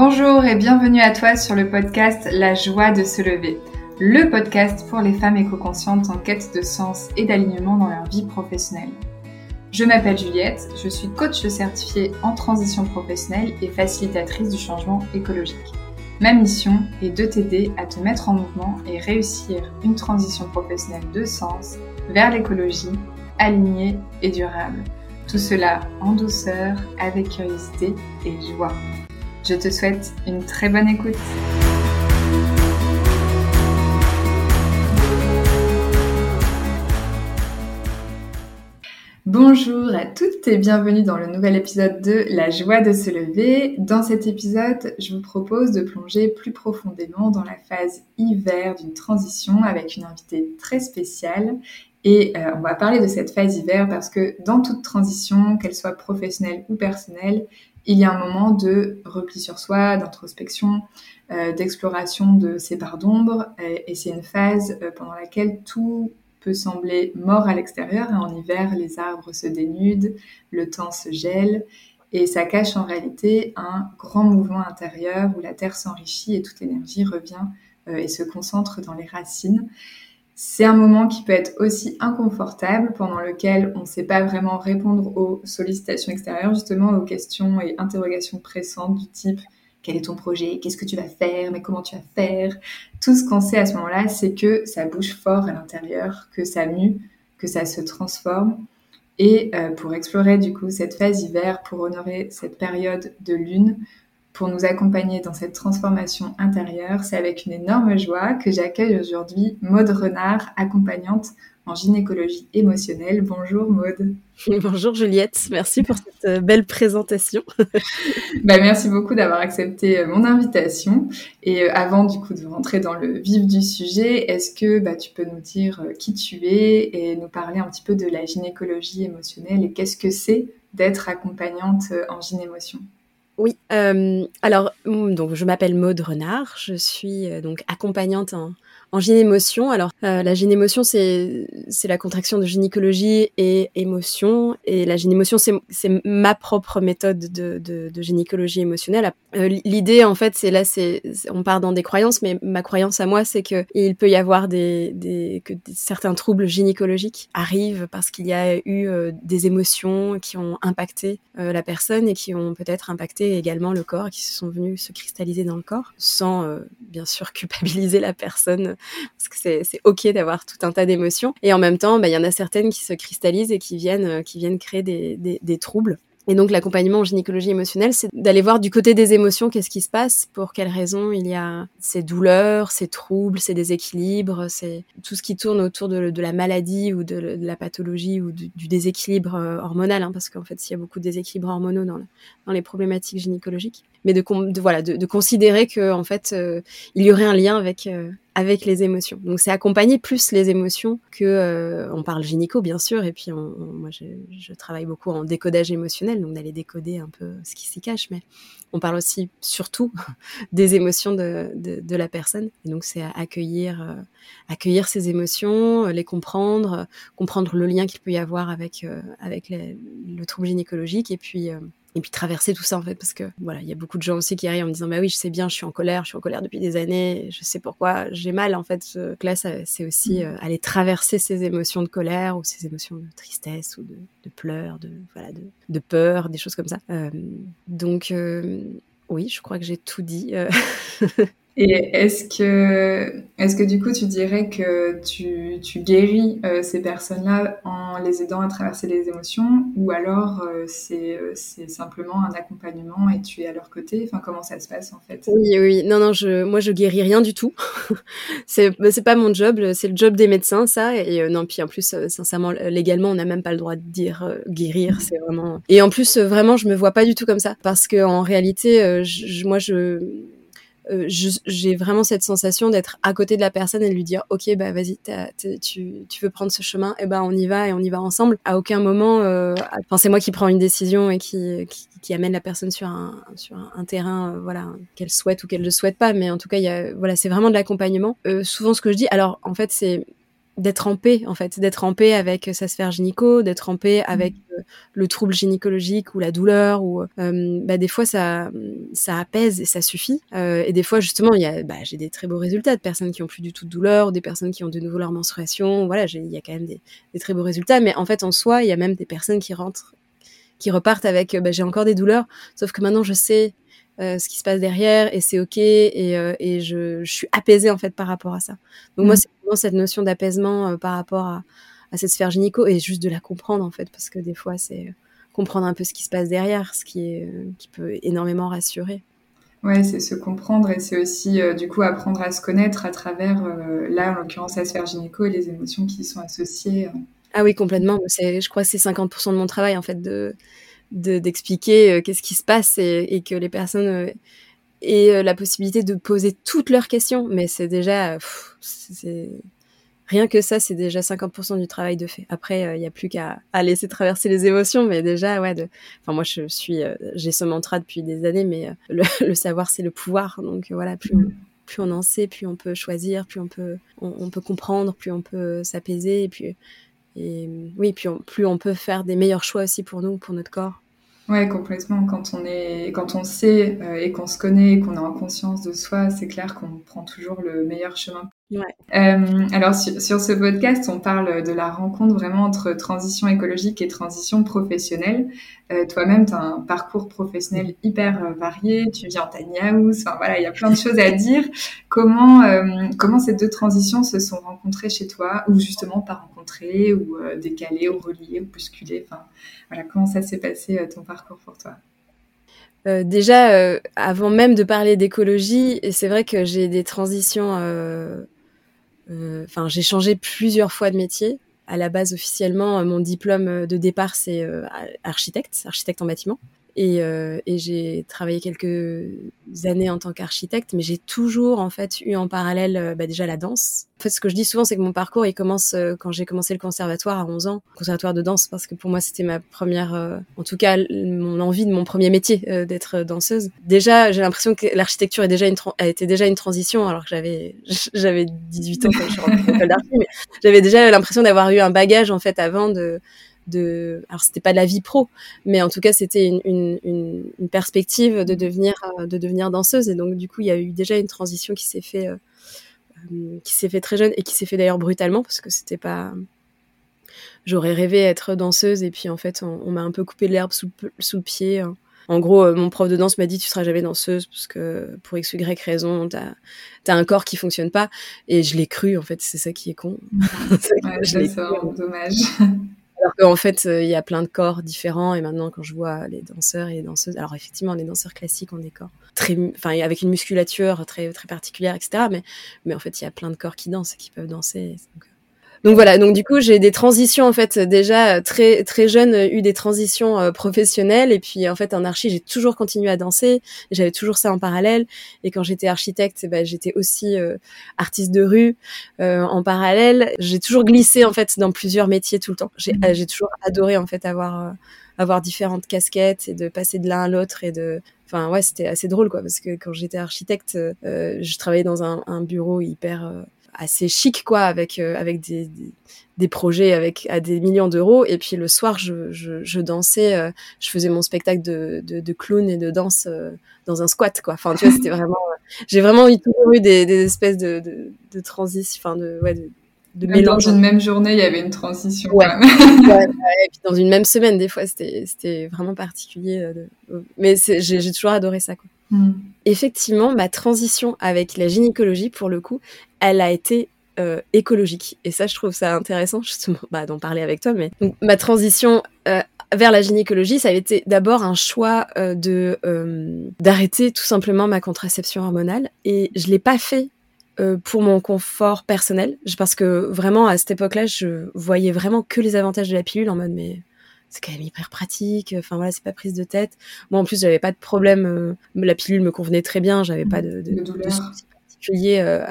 Bonjour et bienvenue à toi sur le podcast La joie de se lever, le podcast pour les femmes éco-conscientes en quête de sens et d'alignement dans leur vie professionnelle. Je m'appelle Juliette, je suis coach certifiée en transition professionnelle et facilitatrice du changement écologique. Ma mission est de t'aider à te mettre en mouvement et réussir une transition professionnelle de sens vers l'écologie, alignée et durable. Tout cela en douceur, avec curiosité et joie. Je te souhaite une très bonne écoute. Bonjour à toutes et bienvenue dans le nouvel épisode de La joie de se lever. Dans cet épisode, je vous propose de plonger plus profondément dans la phase hiver d'une transition avec une invitée très spéciale. Et euh, on va parler de cette phase hiver parce que dans toute transition, qu'elle soit professionnelle ou personnelle, il y a un moment de repli sur soi, d'introspection, euh, d'exploration de ses parts d'ombre. Et, c'est une phase euh, pendant laquelle tout peut sembler mort à l'extérieur. En hiver, les arbres se dénudent, le temps se gèle. Et ça cache en réalité un grand mouvement intérieur où la terre s'enrichit et toute l'énergie revient euh, et se concentre dans les racines. C'est un moment qui peut être aussi inconfortable, pendant lequel on ne sait pas vraiment répondre aux sollicitations extérieures, justement aux questions et interrogations pressantes du type quel est ton projet, qu'est-ce que tu vas faire, mais comment tu vas faire? Tout ce qu'on sait à ce moment-là, c'est que ça bouge fort à l'intérieur, que ça mue, que ça se transforme. Et euh, pour explorer du coup cette phase hiver, pour honorer cette période de lune, pour nous accompagner dans cette transformation intérieure. C'est avec une énorme joie que j'accueille aujourd'hui Maude Renard, accompagnante en gynécologie émotionnelle. Bonjour Maude. Bonjour Juliette, merci pour cette euh, belle présentation. bah, merci beaucoup d'avoir accepté euh, mon invitation. Et euh, avant du coup de rentrer dans le vif du sujet, est-ce que bah, tu peux nous dire qui tu es et nous parler un petit peu de la gynécologie émotionnelle et qu'est-ce que c'est d'être accompagnante en gynémotion? Oui, euh, alors donc je m'appelle Maude Renard, je suis euh, donc accompagnante en, en gynémotion, alors euh, la gynémotion, c'est c'est la contraction de gynécologie et émotion. Et la gynémotion, c'est ma propre méthode de, de, de gynécologie émotionnelle. Euh, L'idée, en fait, c'est là, c'est on part dans des croyances, mais ma croyance à moi, c'est que il peut y avoir des, des que certains troubles gynécologiques arrivent parce qu'il y a eu euh, des émotions qui ont impacté euh, la personne et qui ont peut-être impacté également le corps, qui se sont venus se cristalliser dans le corps, sans bien sûr culpabiliser la personne parce que c'est ok d'avoir tout un tas d'émotions. Et en même temps, bah, il y en a certaines qui se cristallisent et qui viennent, euh, qui viennent créer des, troubles. Et donc l'accompagnement en gynécologie émotionnelle, c'est d'aller voir du côté des émotions qu'est-ce qui se passe, pour quelles raisons il y a ces douleurs, ces troubles, ces déséquilibres, c'est tout ce qui tourne autour de, la maladie ou de, la pathologie ou du, déséquilibre euh, hormonal, hein, parce qu'en fait, il y a beaucoup de déséquilibres hormonaux dans, les problématiques gynécologiques. Mais de, voilà, de, considérer que en fait, euh, il y aurait un lien avec avec les émotions. Donc c'est accompagner plus les émotions que euh, on parle gynéco bien sûr et puis moi je, travaille beaucoup en décodage émotionnel donc d'aller décoder un peu ce qui s'y cache mais on parle aussi surtout des émotions de, de, la personne donc c'est accueillir euh, accueillir ces émotions les comprendre comprendre le lien qu'il peut y avoir avec euh, avec le trouble gynécologique et puis et puis traverser tout ça en fait parce que voilà il y a beaucoup de gens aussi qui arrivent en me disant bah oui je sais bien je suis en colère je suis en colère depuis des années je sais pourquoi j'ai mal en fait ce là c'est aussi euh, aller traverser ces émotions de colère ou ces émotions de tristesse ou de, de pleurs de voilà de, de, peur des choses comme ça euh, donc euh, oui je crois que j'ai tout dit. Et est-ce que, est-ce que du coup, tu dirais que tu, tu guéris euh, ces personnes-là en les aidant à traverser les émotions ou alors euh, c'est, euh, c'est simplement un accompagnement et tu es à leur côté? Enfin, comment ça se passe en fait? Oui, oui. Non, non, je, moi, je guéris rien du tout. c'est, bah, c'est pas mon job, c'est le job des médecins, ça. Et euh, non, puis en plus, sincèrement, légalement, on n'a même pas le droit de dire guérir. C'est vraiment. Et en plus, vraiment, je me vois pas du tout comme ça parce que en réalité, je, moi, je euh, j'ai vraiment cette sensation d'être à côté de la personne et de lui dire ok bah vas-y tu, tu veux prendre ce chemin et eh ben on y va et on y va ensemble. À aucun moment euh, enfin c'est moi qui prends une décision et qui, qui, qui amène la personne sur un sur un, terrain euh, voilà qu'elle souhaite ou qu'elle ne souhaite pas. Mais en tout cas y a voilà c'est vraiment de l'accompagnement. Euh, souvent ce que je dis alors en fait c'est d'être en paix en fait, d'être en paix avec sa sphère gynéco, d'être en paix avec mmh. le trouble gynécologique ou la douleur ou bah, des fois ça ça apaise et ça suffit. Et des fois justement il y a bah, j'ai des très beaux résultats de personnes qui ont plus du tout de douleur ou des personnes qui ont de nouveau leur menstruation. Voilà il y a quand même des, des, très beaux résultats. Mais en fait en soi il y a même des personnes qui rentrent qui repartent avec bah, j'ai encore des douleurs. Sauf que maintenant je sais euh, ce qui se passe derrière et c'est ok et, euh, et je, je, suis apaisée en fait par rapport à ça. Donc moi mm. c'est vraiment cette notion d'apaisement euh, par rapport à, à, cette sphère gynéco et juste de la comprendre en fait parce que des fois c'est comprendre un peu ce qui se passe derrière, ce qui est qui peut énormément rassurer. Ouais, c'est se comprendre et c'est aussi du coup apprendre à se connaître à travers là en l'occurrence la sphère gynéco et les émotions qui y sont associées. Ah oui, complètement. C'est, je crois que c'est 50% de mon travail en fait de d'expliquer euh, qu'est-ce qui se passe et, que les personnes euh, aient euh, la possibilité de poser toutes leurs questions. Mais c'est déjà, rien que ça, c'est déjà 50% du travail de fait. Après, il n'y a plus qu'à laisser traverser les émotions, mais déjà, ouais. Enfin, moi, je suis, j'ai ce mantra depuis des années, mais le, savoir, c'est le pouvoir. Donc voilà, plus on, plus on en sait, plus on peut choisir, plus on peut, on, peut comprendre, plus on peut s'apaiser, et puis et oui, puis plus on peut faire des meilleurs choix aussi pour nous, pour notre corps. Ouais, complètement. Quand on est, quand on sait euh, et qu'on se connaît, qu'on a en conscience de soi, c'est clair qu'on prend toujours le meilleur chemin euh, alors sur, ce podcast, on parle de la rencontre vraiment entre transition écologique et transition professionnelle. Euh, Toi-même, tu as un parcours professionnel hyper euh, varié, tu vis en tiny house, enfin voilà, il y a plein de choses à dire. Comment, euh, comment ces deux transitions se sont rencontrées chez toi, ou justement pas rencontrées, ou décalées, ou reliées, ou bousculées? Enfin voilà, comment ça s'est passé ton parcours pour toi? Euh, déjà, euh, avant même de parler d'écologie, c'est vrai que j'ai des transitions euh, enfin, j'ai changé plusieurs fois de métier. À la base, officiellement, mon diplôme de départ, c'est architecte, architecte en bâtiment. Euh, et, j'ai travaillé quelques années en tant qu'architecte, mais j'ai toujours en fait eu en parallèle euh, bah, déjà la danse. En fait, ce que je dis souvent, c'est que mon parcours, il commence euh, quand j'ai commencé le conservatoire à 11 ans, conservatoire de danse, parce que pour moi, c'était ma première, en tout cas, mon envie de mon premier métier d'être danseuse. Déjà, j'ai l'impression que l'architecture est déjà une a été déjà une transition, alors que j'avais j'avais 18 ans quand je suis rentrée l'école d'art, mais j'avais déjà l'impression d'avoir eu un bagage en fait avant de de alors c'était pas de la vie pro mais en tout cas c'était une, une, une, perspective de devenir euh, de devenir danseuse et donc du coup il y a eu déjà une transition qui s'est fait euh, euh, qui s'est fait très jeune et qui s'est fait d'ailleurs brutalement parce que c'était pas j'aurais rêvé être danseuse et puis en fait on, m'a un peu coupé l'herbe sous, sous le pied en gros, mon prof de danse m'a dit tu seras jamais danseuse parce que pour x y raison, t'as as un corps qui fonctionne pas. Et je l'ai cru en fait, c'est ça qui est con. ouais, c'est dommage. Alors qu'en fait, euh, il y a plein de corps différents. Et maintenant, quand je vois les danseurs et les danseuses, alors effectivement, les danseurs classiques ont des corps très, enfin, avec une musculature très, très particulière, etc. Mais, mais en fait, il y a plein de corps qui dansent et qui peuvent danser. Donc voilà, donc du coup j'ai des transitions en fait déjà très très jeune eu des transitions euh, professionnelles et puis en fait en archi j'ai toujours continué à danser, j'avais toujours ça en parallèle et quand j'étais architecte bah, j'étais aussi euh, artiste de rue euh, en parallèle, j'ai toujours glissé en fait dans plusieurs métiers tout le temps. J'ai mmh. j'ai toujours adoré en fait avoir avoir différentes casquettes et de passer de l'un à l'autre et de enfin ouais c'était assez drôle quoi parce que quand j'étais architecte je travaillais dans un, un bureau hyper assez chic quoi avec euh, avec des, des, projets avec à des millions d'euros et puis le soir je, je, je dansais euh, je faisais mon spectacle de, de, de clown et de danse euh, dans un squat quoi enfin tu vois c'était vraiment j'ai vraiment eu toujours eu des, des espèces de de, de transition enfin de ouais de, de mélange. Dans une même journée, il y avait une transition. Ouais. ouais, et puis dans une même semaine, des fois, c'était, c'était vraiment particulier. Mais j'ai, toujours adoré ça. Quoi. Hmm. Effectivement, ma transition avec la gynécologie, pour le coup, elle a été euh, écologique. Et ça, je trouve ça intéressant justement bah, d'en parler avec toi. Mais ma transition euh, vers la gynécologie, ça a été d'abord un choix euh, d'arrêter tout simplement ma contraception hormonale. Et je l'ai pas fait pour mon confort personnel, parce que vraiment à cette époque-là, je voyais vraiment que les avantages de la pilule en mode c'est quand même hyper pratique. Enfin voilà, c'est pas prise de tête. Moi en plus, j'avais pas de problème. la pilule me convenait très bien. J'avais pas de, de, de, particulier.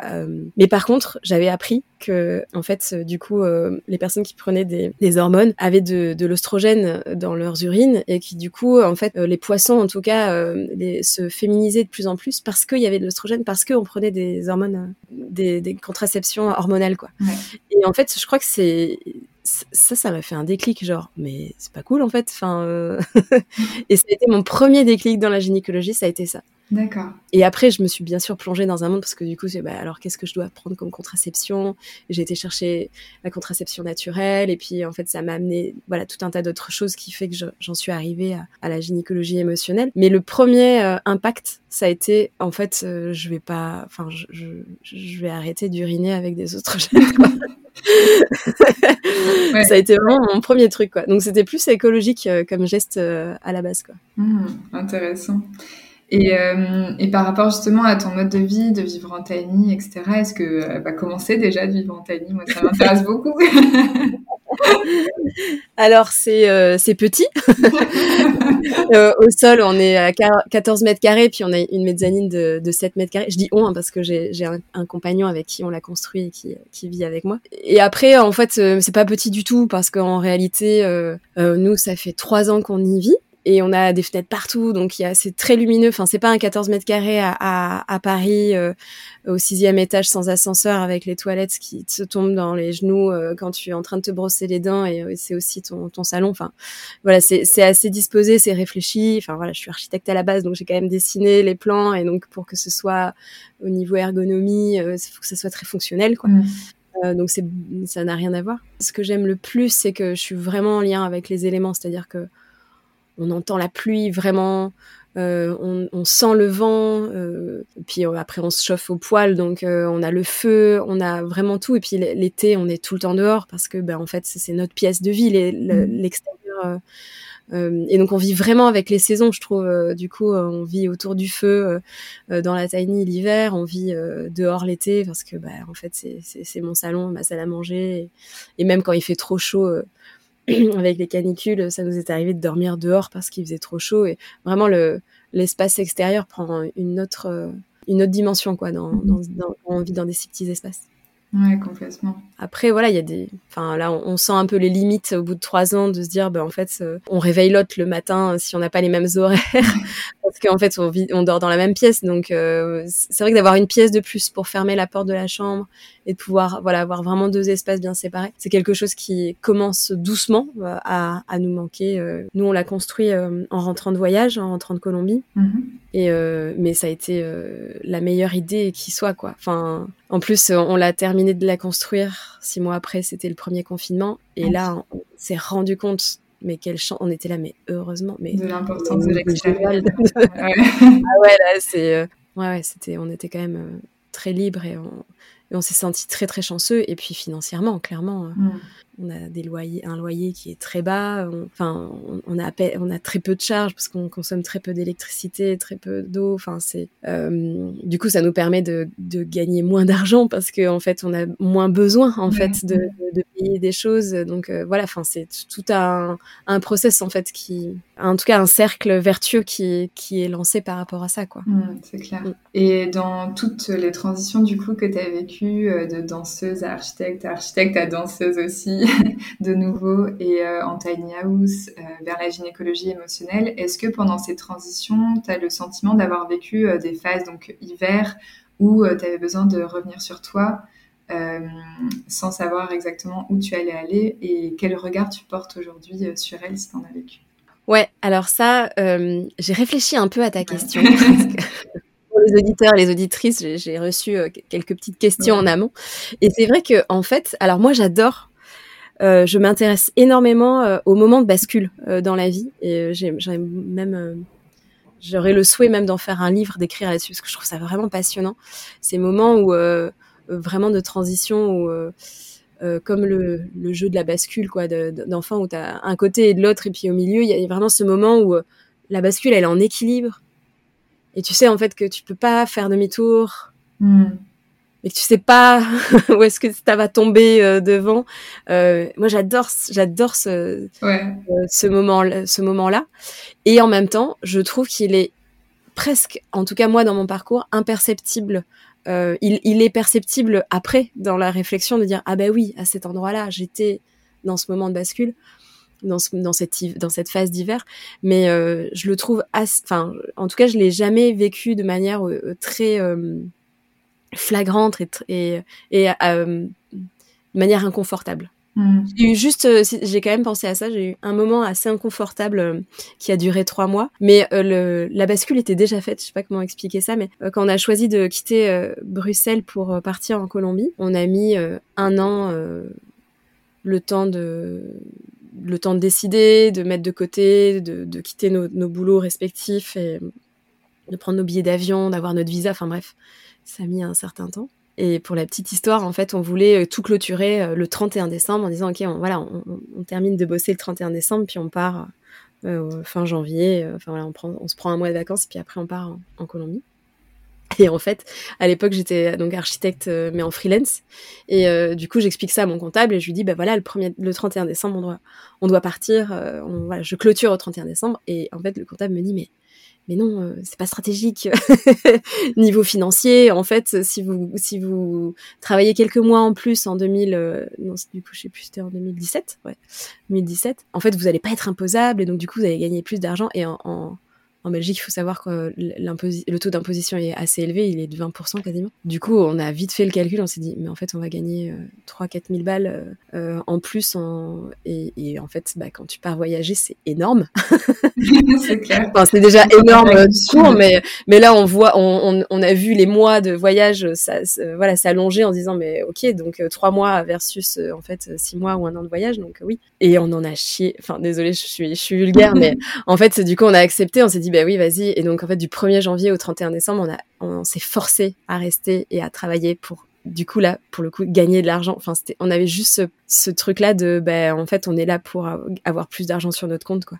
mais par contre, j'avais appris que, en fait, du coup, les personnes qui prenaient des, des hormones avaient de, de l'ostrogène dans leurs urines et qui, du coup, en fait, les poissons, en tout cas, les, se féminisaient de plus en plus parce qu'il y avait de l'ostrogène, parce qu'on prenait des hormones, des, des contraceptions hormonales, quoi. Et en fait, je crois que c'est ça, ça m'a fait un déclic, genre, mais c'est pas cool en fait. Euh, et ça a été mon premier déclic dans la gynécologie, ça a été ça. D'accord. Et après, je me suis bien sûr plongée dans un monde parce que du coup, c'est bah, alors qu'est-ce que je dois prendre comme contraception? J'ai été chercher la contraception naturelle et puis en fait, ça m'a amené voilà tout un tas d'autres choses qui fait que j'en suis arrivée à, la gynécologie émotionnelle. Mais le premier euh, impact, ça a été en fait, euh, je vais pas, enfin, je, je, je, vais arrêter d'uriner avec des autres Ça a été vraiment mon premier truc, quoi. Donc c'était plus écologique euh, comme geste à la base, quoi. Mmh, intéressant. Et, euh, et, par rapport justement à ton mode de vie, de vivre en tiny, etc., est-ce que bah, commencer déjà de vivre en tiny Moi, ça m'intéresse beaucoup. Alors, c'est euh, petit. euh, au sol, on est à 14 mètres carrés, puis on a une mezzanine de, de 7 mètres carrés. Je dis on hein, parce que j'ai un, un, compagnon avec qui on l'a construit et qui, qui, vit avec moi. Et après, en fait, euh, c'est pas petit du tout parce qu'en réalité, euh, euh, nous, ça fait trois ans qu'on y vit et on a des fenêtres partout, donc c'est très lumineux. Enfin, c'est pas un 14 mètres carrés à, à, à Paris euh, au sixième étage sans ascenseur avec les toilettes qui te tombent dans les genoux euh, quand tu es en train de te brosser les dents et euh, c'est aussi ton, ton salon. Enfin, voilà, c'est assez disposé, c'est réfléchi. Enfin voilà, je suis architecte à la base, donc j'ai quand même dessiné les plans et donc pour que ce soit au niveau ergonomie, il faut que ça soit très fonctionnel, quoi. Mmh. donc c'est ça n'a rien à voir. Ce que j'aime le plus, c'est que je suis vraiment en lien avec les éléments, c'est-à-dire que on entend la pluie vraiment, euh, on, on, sent le vent, euh, puis euh, après on se chauffe au poil, donc euh, on a le feu, on a vraiment tout. Et puis l'été, on est tout le temps dehors parce que ben en fait c'est notre pièce de vie, mmh. l'extérieur. Euh, et donc on vit vraiment avec les saisons, je trouve. du coup, on vit autour du feu dans la tiny l'hiver, on vit dehors l'été parce que bah, en fait c'est mon salon, ma salle à manger. Et, et, même quand il fait trop chaud, avec les canicules, ça nous est arrivé de dormir dehors parce qu'il faisait trop chaud et vraiment le l'espace extérieur prend une autre euh, une autre dimension quoi dans, mmh. dans, dans, on vit dans des si petits espaces. Ouais, complètement. Après, voilà, il y a des. Enfin, là, on, sent un peu les limites au bout de trois ans de se dire, ben, en fait, euh, on réveille l'autre le matin euh, si on n'a pas les mêmes horaires. parce qu'en fait, on, vit, on dort dans la même pièce. Donc, euh, c'est vrai que d'avoir une pièce de plus pour fermer la porte de la chambre et de pouvoir, voilà, avoir vraiment deux espaces bien séparés, c'est quelque chose qui commence doucement à, à nous manquer. Nous, on l'a construit en rentrant de voyage, en rentrant de Colombie. Mm-hmm. Et mais ça a été la meilleure idée qui soit, quoi. Enfin, en plus, on l'a terminé de la construire six mois après, c'était le premier confinement. Et là, on, s'est rendu compte, mais quel chant, on était là, mais heureusement. Mais, de l'importance de l'extérieur. ah ouais, là, c'est. Euh, ouais, ouais, c'était, on était quand même euh, très libre et on, on s'est senti très très chanceux. Et puis financièrement, clairement, euh, mm. On a des loyers, un loyer qui est très bas. enfin, on, a on a très peu de charges parce qu'on consomme très peu d'électricité, très peu d'eau. Enfin, c'est euh, du coup ça nous permet de, de gagner moins d'argent parce qu'en en fait on a moins besoin en fait de, de, payer des choses. Donc euh, voilà, enfin c'est tout un, un process en fait qui, en tout cas un cercle vertueux qui qui est lancé par rapport à ça quoi. Mm, c'est clair. Mm. Et dans toutes les transitions du coup que tu as vécues euh, de danseuse à architecte, architecte à danseuse aussi, de nouveau, et euh, en tiny house, euh, vers la gynécologie émotionnelle. Est-ce que pendant ces transitions, tu as le sentiment d'avoir vécu des phases, donc hiver, où tu avais besoin de revenir sur toi sans savoir exactement où tu allais aller et quel regard tu portes aujourd'hui sur elle si tu en as vécu? Ouais, alors ça, j'ai réfléchi un peu à ta question. les auditeurs et les auditrices, j'ai reçu euh, quelques petites questions en amont. Et c'est vrai que, en fait, alors moi, j'adore. Euh, je m'intéresse énormément euh, au moment de bascule dans la vie et j'aurais même j'aurais le souhait même d'en faire un livre, d'écrire là-dessus parce que je trouve ça vraiment passionnant. Ces moments où vraiment de transition où comme le, le, jeu de la bascule quoi d'enfant où tu as un côté et de l'autre et puis au milieu il y a vraiment ce moment où la bascule elle est en équilibre et tu sais en fait que tu peux pas faire demi-tour mm. Que tu sais pas où est-ce que ça va tomber euh, devant. Euh, moi, j'adore, j'adore ce, ouais. euh, ce moment, ce moment-là. Et en même temps, je trouve qu'il est presque, en tout cas moi dans mon parcours, imperceptible il, est perceptible après dans la réflexion de dire ah ben oui à cet endroit-là j'étais dans ce moment de bascule dans, dans, cette, dans cette phase d'hiver, mais je le trouve, enfin, en tout cas, je l'ai jamais vécu de manière très flagrante et, et, de manière inconfortable. Hmm. J'ai eu juste, euh, j'ai quand même pensé à ça. J'ai eu un moment assez inconfortable euh, qui a duré trois mois, mais euh, le, la bascule était déjà faite. Je sais pas comment expliquer ça, mais quand on a choisi de quitter Bruxelles pour partir en Colombie, on a mis un an le temps de le temps de décider, de mettre de côté, de, de quitter nos, nos, boulots respectifs et de prendre nos billets d'avion, d'avoir notre visa. Enfin bref, ça a mis un certain temps. Et pour la petite histoire, en fait, on voulait euh, tout clôturer euh, le 31 décembre en disant, OK, on, voilà, on, termine de bosser le 31 décembre, puis on part euh, fin janvier. Enfin voilà, on, se prend un mois de vacances, puis après on part en, Colombie. Et en fait, à l'époque, j'étais donc architecte, mais en freelance. Et du coup, j'explique ça à mon comptable et je lui dis, bah voilà, le, premier, le 31 décembre, on doit, on doit partir. on, je clôture au 31 décembre. Et en fait, le comptable me dit, mais mais non, euh, c'est pas stratégique niveau financier. En fait, si vous si vous travaillez quelques mois en plus en 2000, euh, non, du coup, je sais plus, c'était en 2017, ouais, 2017. En fait, vous allez pas être imposable et donc du coup, vous allez gagner plus d'argent. Et en, en, en Belgique, il faut savoir que le taux d'imposition est assez élevé, il est de 20% quasiment. Du coup, on a vite fait le calcul, on s'est dit, mais en fait, on va gagner 3-4 000 balles euh, en plus. En... Et, en fait, bah, quand tu pars voyager, c'est énorme. c'est clair. Enfin, c'est déjà énorme mais, mais là, on voit, on, on, a vu les mois de voyage ça, voilà, s'allonger en disant, mais ok, donc 3 euh, mois versus euh, en fait 6 mois ou un an de voyage, donc oui. Et on en a chié. Enfin, désolé, je suis, je suis vulgaire, mais en fait, du coup, on a accepté, on s'est dit, bah oui, vas-y. Et donc, en fait, du 1er janvier au 31 décembre, on, a, on, s'est forcé à rester et à travailler pour, du coup, là, pour le coup, gagner de l'argent. Enfin, c'était, on avait juste ce, truc-là de, ben, en fait, on est là pour avoir plus d'argent sur notre compte, quoi.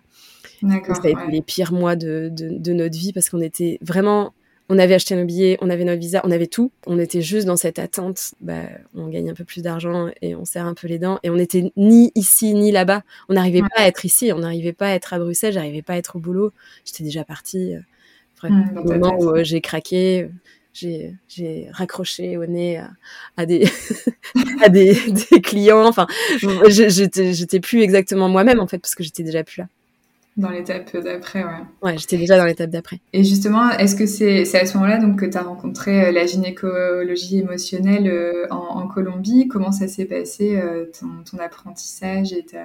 D'accord. Ça a été les pires mois de, de, de notre vie parce qu'on était vraiment on avait acheté nos billets, on avait notre visa, on avait tout. On était juste dans cette attente. Bah, on gagne un peu plus d'argent et on serre un peu les dents. Et on n'était ni ici ni là-bas. On n'arrivait pas à être ici. On n'arrivait pas à être à Bruxelles. J'arrivais pas à être au boulot. J'étais déjà partie. Euh, au moment où euh, j'ai craqué, j'ai, raccroché au nez à, des, à des, des, clients. Enfin, j'étais plus exactement moi-même en fait parce que j'étais déjà plus là. Dans l'étape d'après, ouais. Ouais, j'étais déjà dans l'étape d'après. Et justement, est-ce que c'est à ce moment-là donc, que tu as rencontré euh, la gynécologie émotionnelle euh, en, Colombie? Comment ça s'est passé, euh, ton, apprentissage et ta,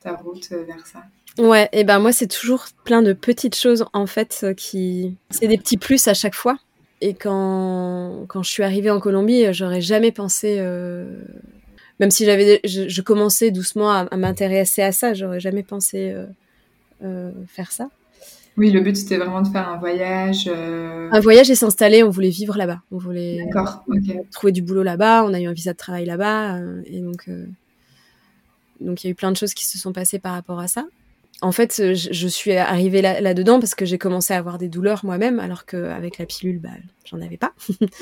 ta route vers ça? Ouais, et ben moi, c'est toujours plein de petites choses, en fait, qui... C'est des petits plus à chaque fois. Et quand, quand je suis arrivée en Colombie, j'aurais jamais pensé... Même si j'avais, je, commençais doucement à, à m'intéresser à ça, j'aurais jamais pensé euh, faire ça. Oui, le but c'était vraiment de faire un voyage. Euh, un voyage et s'installer. On voulait vivre là-bas. On voulait trouver du boulot là-bas. On a eu un visa de travail là-bas. Euh, et donc, donc il y a eu plein de choses qui se sont passées par rapport à ça. En fait, je, suis arrivée là, dedans parce que j'ai commencé à avoir des douleurs moi-même, alors qu'avec la pilule, bah, j'en avais pas.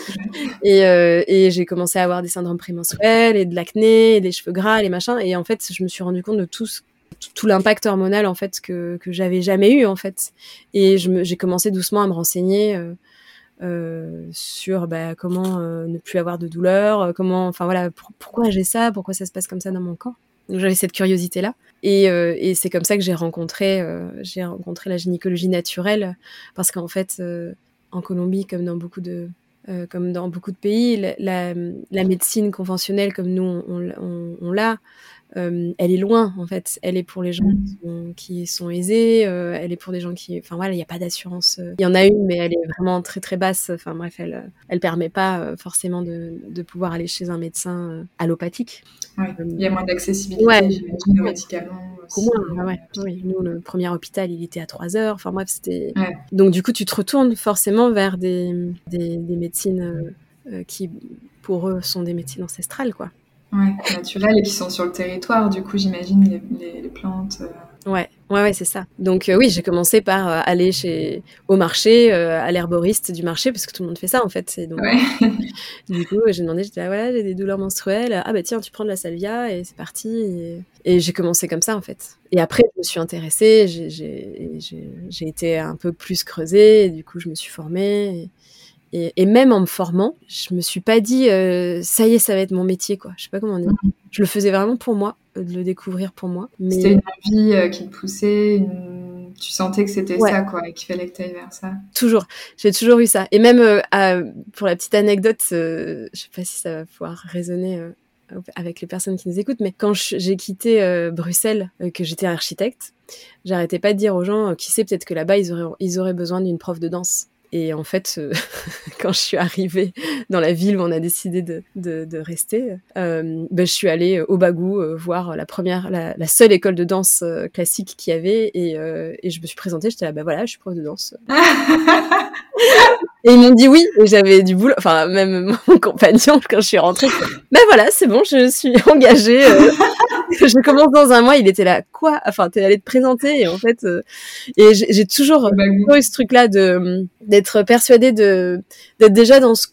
et, et j'ai commencé à avoir des syndromes prémenstruels et de l'acné, des cheveux gras, les machins. Et en fait, je me suis rendu compte de tout ce tout l'impact hormonal en fait que que j'avais jamais eu en fait. Et j'ai commencé doucement à me renseigner euh, euh, sur bah, comment euh, ne plus avoir de douleur comment enfin voilà pourquoi j'ai ça pourquoi ça se passe comme ça dans mon corps. Donc j'avais cette curiosité là et, c'est comme ça que j'ai rencontré j'ai rencontré la gynécologie naturelle. Parce qu'en fait en Colombie comme dans beaucoup de comme dans beaucoup de pays, la, médecine conventionnelle comme nous on, on, l'a, elle est loin en fait. Elle est pour les gens mm. qui, sont, aisés. Euh, elle est pour des gens qui, enfin voilà, il n'y a pas d'assurance. Euh. Il y en a une, mais elle est vraiment très très basse. Enfin bref, elle, elle permet pas forcément de, de, pouvoir aller chez un médecin allopathique. il y a moins d'accessibilité ouais, aux médicaments. ouais, oui. Nous, le premier hôpital, il était à 3 heures. Enfin bref, c'était. Donc du coup, tu te retournes forcément vers des, des, des médecines qui, pour eux, sont des médecines ancestrales, quoi. Ouais, naturelles et qui sont sur le territoire, du coup, j'imagine, les, les, plantes. Euh. Ouais, ouais, ouais, c'est ça. Donc euh, oui, j'ai commencé par euh, aller chez au marché, à l'herboriste du marché, parce que tout le monde fait ça en fait. Donc, ouais. du coup, j'ai demandé, j'étais là, voilà, j'ai des douleurs menstruelles. Ah bah tiens, tu prends de la salvia et c'est parti. Et, et j'ai commencé comme ça en fait. Et après, je me suis intéressée, j'ai été un peu plus creusée, et du coup, je me suis formée. Et, Et, même en me formant, je me suis pas dit euh, ça y est, ça va être mon métier quoi. Je sais pas comment dire. Mm. Je le faisais vraiment pour moi, de le découvrir pour moi. Mais... C'était une envie qui te poussait, tu sentais que c'était ça quoi, et qu'il fallait que tu ailles vers ça. Toujours, j'ai toujours eu ça. Et même pour la petite anecdote, je sais pas si ça va pouvoir résonner avec les personnes qui nous écoutent, mais quand j'ai quitté euh, Bruxelles, euh, que j'étais architecte, j'arrêtais pas de dire aux gens, euh, qui sait, peut-être que là-bas, ils auraient, ils auraient besoin d'une prof de danse. Et en fait, quand je suis arrivée dans la ville où on a décidé de, de, de rester, ben, je suis allée au Bagou voir la première, la, la, seule école de danse classique qu'il y avait, et, et je me suis présentée. J'étais là, ben voilà, je suis prof de danse. Et ils m'ont dit oui, et j'avais du boulot. Enfin, même mon compagnon, quand je suis rentrée, ben voilà, c'est bon, je suis engagée. Euh, je commence dans un mois, il était là, quoi? Enfin, t'es allé te présenter, et en fait, euh, et j'ai toujours eu ce truc-là de d'être persuadée de d'être déjà dans ce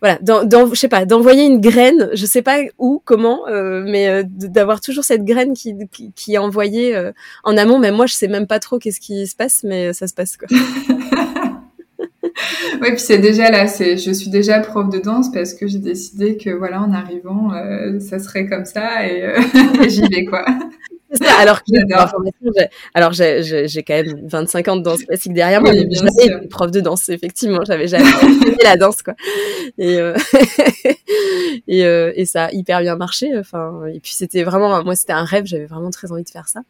voilà, dans, dans, je sais pas, d'envoyer une graine, je sais pas où, comment, euh, mais d'avoir toujours cette graine qui, qui, qui est envoyée en amont. Mais moi, je sais même pas trop qu'est-ce qui se passe, mais ça se passe quoi. oui, puis c'est déjà là, c'est, je suis déjà prof de danse parce que j'ai décidé que voilà, en arrivant, euh, ça serait comme ça et, euh, j'y vais quoi. Ça, alors que j'ai, alors j'ai, quand même 25 ans de danse classique derrière moi, mais j'avais une prof de danse, effectivement, j'avais jamais fait la danse, quoi. Et, euh, et, euh, et, ça a hyper bien marché, enfin, et puis c'était vraiment, moi c'était un rêve, j'avais vraiment très envie de faire ça.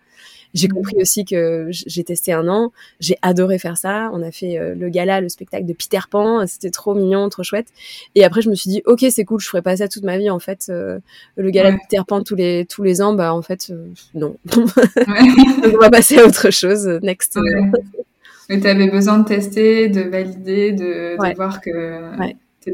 J'ai mmh. compris aussi que j'ai testé un an, j'ai adoré faire ça. On a fait euh, le gala, le spectacle de Peter Pan, c'était trop mignon, trop chouette. Et après, je me suis dit, ok, c'est cool, je ferai pas ça toute ma vie en fait. Euh, le gala de Peter Pan tous les tous les ans, bah en fait, euh, non. on va passer à autre chose. Next. Mais tu avais besoin de tester, de valider, de, de voir que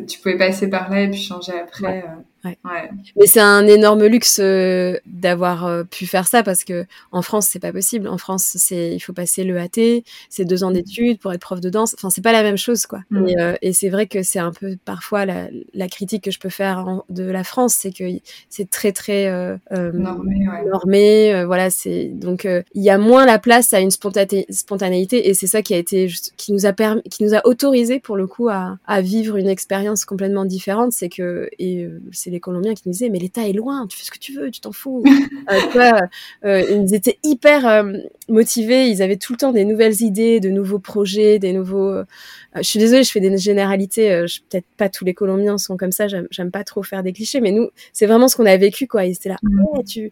tu pouvais passer par là et puis changer après. Mais c'est un énorme luxe euh, d'avoir euh, pu faire ça parce que en France c'est pas possible. En France c'est il faut passer le AT, c'est deux ans mm. d'études pour être prof de danse. Enfin c'est pas la même chose quoi. Mm. Euh, et, c'est vrai que c'est un peu parfois la, la, critique que je peux faire de la France, c'est que c'est très très normé. normé voilà c'est donc il y a moins la place à une spontanéité et c'est ça qui a été juste, qui nous a permis, qui nous a autorisé pour le coup à, à vivre une expérience complètement différente. C'est que et c'est les Colombiens qui nous disaient mais l'État est loin, tu fais ce que tu veux, tu t'en fous. euh, euh, ils étaient hyper euh, motivés, ils avaient tout le temps des nouvelles idées, de nouveaux projets, des nouveaux. Je suis désolée, je fais des généralités. Peut-être pas tous les Colombiens sont comme ça. J'aime pas trop faire des clichés, mais nous, c'est vraiment ce qu'on a vécu quoi. Ils étaient là. Mm. tu,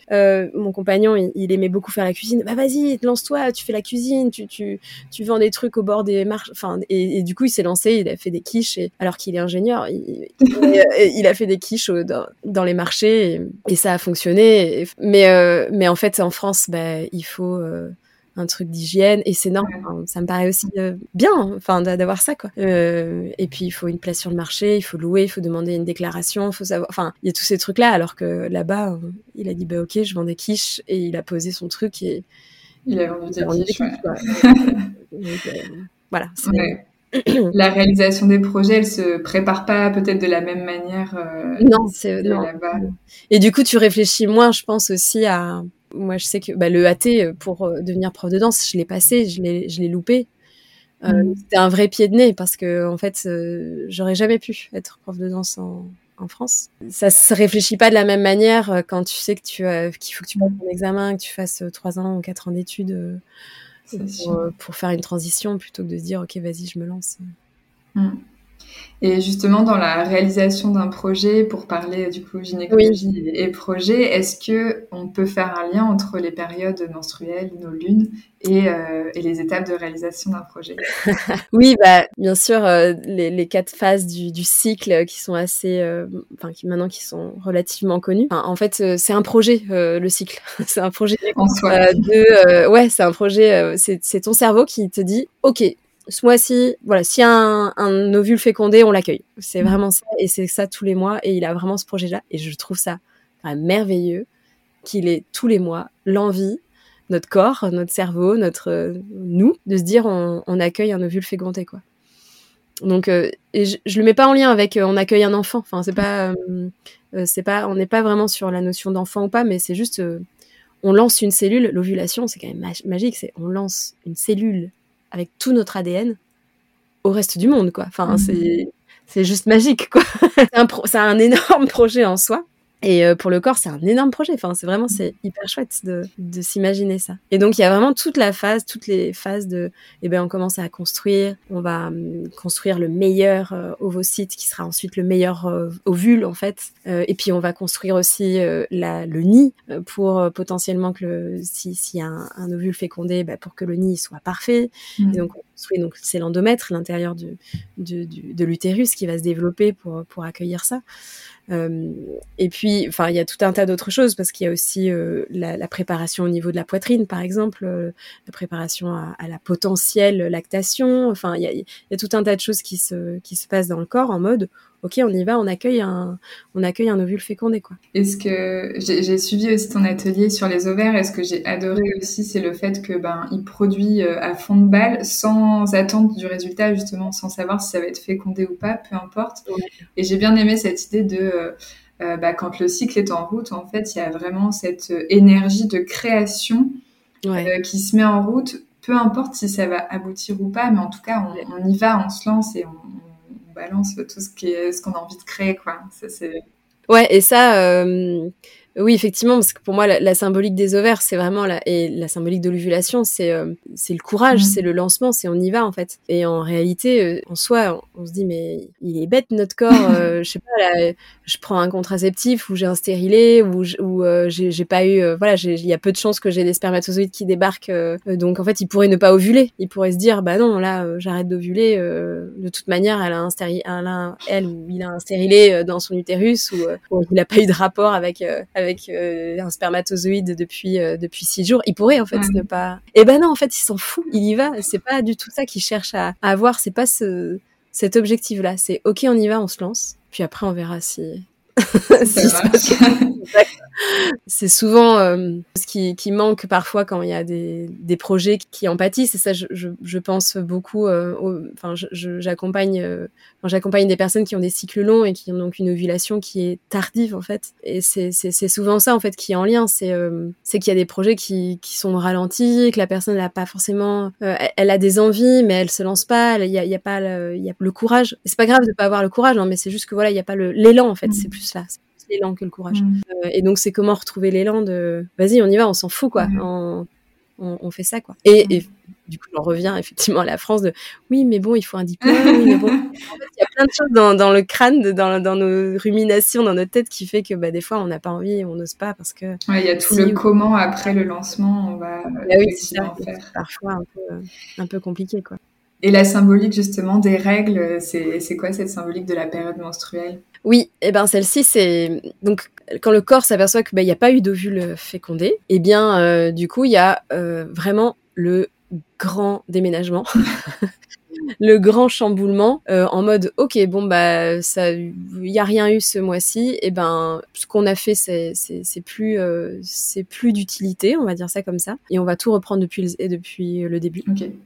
mon compagnon, il, aimait beaucoup faire la cuisine. Bah vas-y, lance-toi, tu fais la cuisine, tu, tu, tu vends des trucs au bord des marches. Enfin, et, du coup, il s'est lancé, il a fait des quiches. Et, alors qu'il est ingénieur, il, il, a fait des quiches dans, les marchés et, ça a fonctionné. mais, euh, mais en fait, en France, bah, il faut euh, un truc d'hygiène et c'est normal. ça me paraît aussi euh, bien, enfin, d'avoir ça, quoi. et puis, il faut une place sur le marché, il faut louer, il faut demander une déclaration, il faut savoir. Enfin, il y a tous ces trucs-là, alors que là-bas, il a dit, bah, ok, je vends des quiches et il a posé son truc et. Il a vendu des quiches, voilà la réalisation des projets, elle se prépare pas peut-être de la même manière. Euh, non, c'est là-bas. Et du coup, tu réfléchis moins, je pense aussi à. Moi, je sais que bah, le AT euh, pour euh, devenir prof de danse, je l'ai passé, je l'ai, je l'ai loupé. Mm. C'était un vrai pied de nez parce que en fait, j'aurais jamais pu être prof de danse en, en France. Ça se réfléchit pas de la même manière quand tu sais que tu qu'il faut que tu passes ton examen, que tu fasses trois ans ou quatre ans d'études euh, pour, faire une transition plutôt que de se dire ok vas-y je me lance. Mm. Et justement dans la réalisation d'un projet, pour parler du coup gynécologie et projet, est-ce que on peut faire un lien entre les périodes menstruelles, nos lunes, et, euh, et les étapes de réalisation d'un projet? Oui, bah bien sûr euh, les, les, quatre phases du, du, cycle qui sont assez, enfin qui maintenant qui sont relativement connues. en fait, c'est un projet le cycle, c'est un projet en soi. de, ouais, c'est un projet, c'est ton cerveau qui te dit ok ce mois-ci, voilà, s'il y a un, un, ovule fécondé, on l'accueille. C'est mm. vraiment ça, et c'est ça tous les mois, et il a vraiment ce projet-là, et je trouve ça merveilleux qu'il ait tous les mois l'envie, notre corps, notre cerveau, notre nous, de se dire on, on accueille un ovule fécondé, quoi. Donc, euh, et je, je, le mets pas en lien avec euh, on accueille un enfant. Enfin, c'est pas, euh, c'est pas, on n'est pas vraiment sur la notion d'enfant ou pas, mais c'est juste, on lance une cellule. L'ovulation, c'est quand même magique. C'est on lance une cellule avec tout notre ADN au reste du monde, quoi. Enfin, mhm. c'est c'est juste magique, quoi. c'est un, un énorme projet en soi. Et euh, pour le corps, c'est un énorme projet. Enfin, c'est vraiment, c'est hyper chouette de, de s'imaginer ça. Et donc, il y a vraiment toute la phase, toutes les phases de, eh ben, on commence à construire. On va hum, construire le meilleur euh, ovocyte qui sera ensuite le meilleur euh, ovule, en fait. et puis, on va construire aussi la, le nid pour potentiellement que le, si, s'il y a un, ovule fécondé, bah, pour que le nid soit parfait. Mmh. Et donc, on construit, donc, c'est l'endomètre, l'intérieur du, du, du, de l'utérus qui va se développer pour, pour accueillir ça. Euh, et puis, enfin, il y a tout un tas d'autres choses parce qu'il y a aussi euh, la, la, préparation au niveau de la poitrine, par exemple, euh, la préparation à, à, la potentielle lactation. Enfin, il y a, y a, tout un tas de choses qui se qui se passent dans le corps en mode ok, on y va, on accueille un, on accueille un ovule fécondé, quoi. Est-ce que j'ai suivi aussi ton atelier sur les ovaires. Et ce que j'ai adoré aussi, c'est le fait que ben il produit euh, à fond de balle sans attendre du résultat justement, sans savoir si ça va être fécondé ou pas, peu importe. Et j'ai bien aimé cette idée de euh, euh, bah, quand le cycle est en route, en fait, il y a vraiment cette énergie de création qui se met en route peu importe si ça va aboutir ou pas, mais en tout cas, on, on y va, on se lance et on, balance tout ce est ce qu'on a envie de créer quoi. Ça. Ouais, et ça, euh, oui, effectivement, parce que pour moi, la, symbolique des ovaires, c'est vraiment la, et la symbolique de l'ovulation, c'est euh, c'est le courage, mm. c'est le lancement, c'est on y va en fait. Et en réalité, euh, en soi, on, se dit mais il est bête notre corps. Euh, je sais pas, là, je prends un contraceptif ou j'ai un stérilet ou, ou j'ai pas eu, voilà, il y a peu de chances que j'ai des spermatozoïdes qui débarquent. donc en fait, il pourrait ne pas ovuler. Il pourrait se dire bah non, là, j'arrête d'ovuler. de toute manière, elle a un stérilet, elle ou il a un stérilet dans son utérus ou, ou il a pas eu de rapport avec, avec avec euh, un spermatozoïde depuis euh, depuis six jours, il pourrait en fait ne pas. Et eh ben non, en fait, il s'en fout, il y va. C'est pas du tout ça qu'il cherche à, avoir. C'est pas ce cet objectif-là. C'est ok, on y va, on se lance. Puis après, on verra si. c'est souvent euh, ce qui, qui, manque parfois quand il y a des, des projets qui en pâtissent. Et ça, je, je, je pense beaucoup. Euh, enfin, j'accompagne, euh, j'accompagne des personnes qui ont des cycles longs et qui ont donc une ovulation qui est tardive en fait. Et c'est souvent ça en fait qui est en lien. C'est euh, c'est qu'il y a des projets qui, qui sont ralentis, que la personne n'a pas forcément, elle a des envies, mais elle se lance pas. Il y a, il y a pas le, y a le courage. C'est pas grave de pas avoir le courage, hein, mais c'est juste que voilà, il y a pas l'élan en fait. C'est plus l'élan que le courage. Mm. Euh, et donc c'est comment retrouver l'élan de vas-y on y va, on s'en fout quoi, on, on, fait ça quoi. Et, et du coup, on revient effectivement à la France de oui, mais bon, il faut un diplôme. oui, mais bon. En fait, il y a plein de choses dans, dans le crâne, dans, dans, nos ruminations, dans notre tête, qui fait que bah, des fois, on n'a pas envie, on n'ose pas parce que. Il y a tout le comment après le lancement, on va. Bah oui, Parfois un peu, un peu compliqué, quoi. Et la symbolique justement des règles, c'est quoi cette symbolique de la période menstruelle? Oui, et eh ben celle-ci c'est donc quand le corps s'aperçoit qu'il bah, n'y a pas eu d'ovule fécondé, et eh bien euh, du coup il y a euh, vraiment le grand déménagement le grand chamboulement euh, en mode ok bon bah ça il y a rien eu ce mois-ci et ben ce qu'on a fait c'est c'est plus euh, c'est plus d'utilité on va dire ça comme ça et on va tout reprendre depuis le, depuis le début.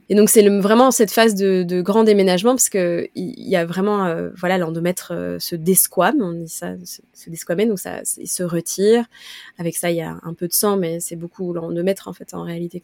Et donc c'est vraiment cette phase de, de, grand déménagement parce que il y, a vraiment euh, voilà l'endomètre se desquame on dit ça se, se desquamer donc ça il se retire. Avec ça il y a un peu de sang mais c'est beaucoup l'endomètre en fait en réalité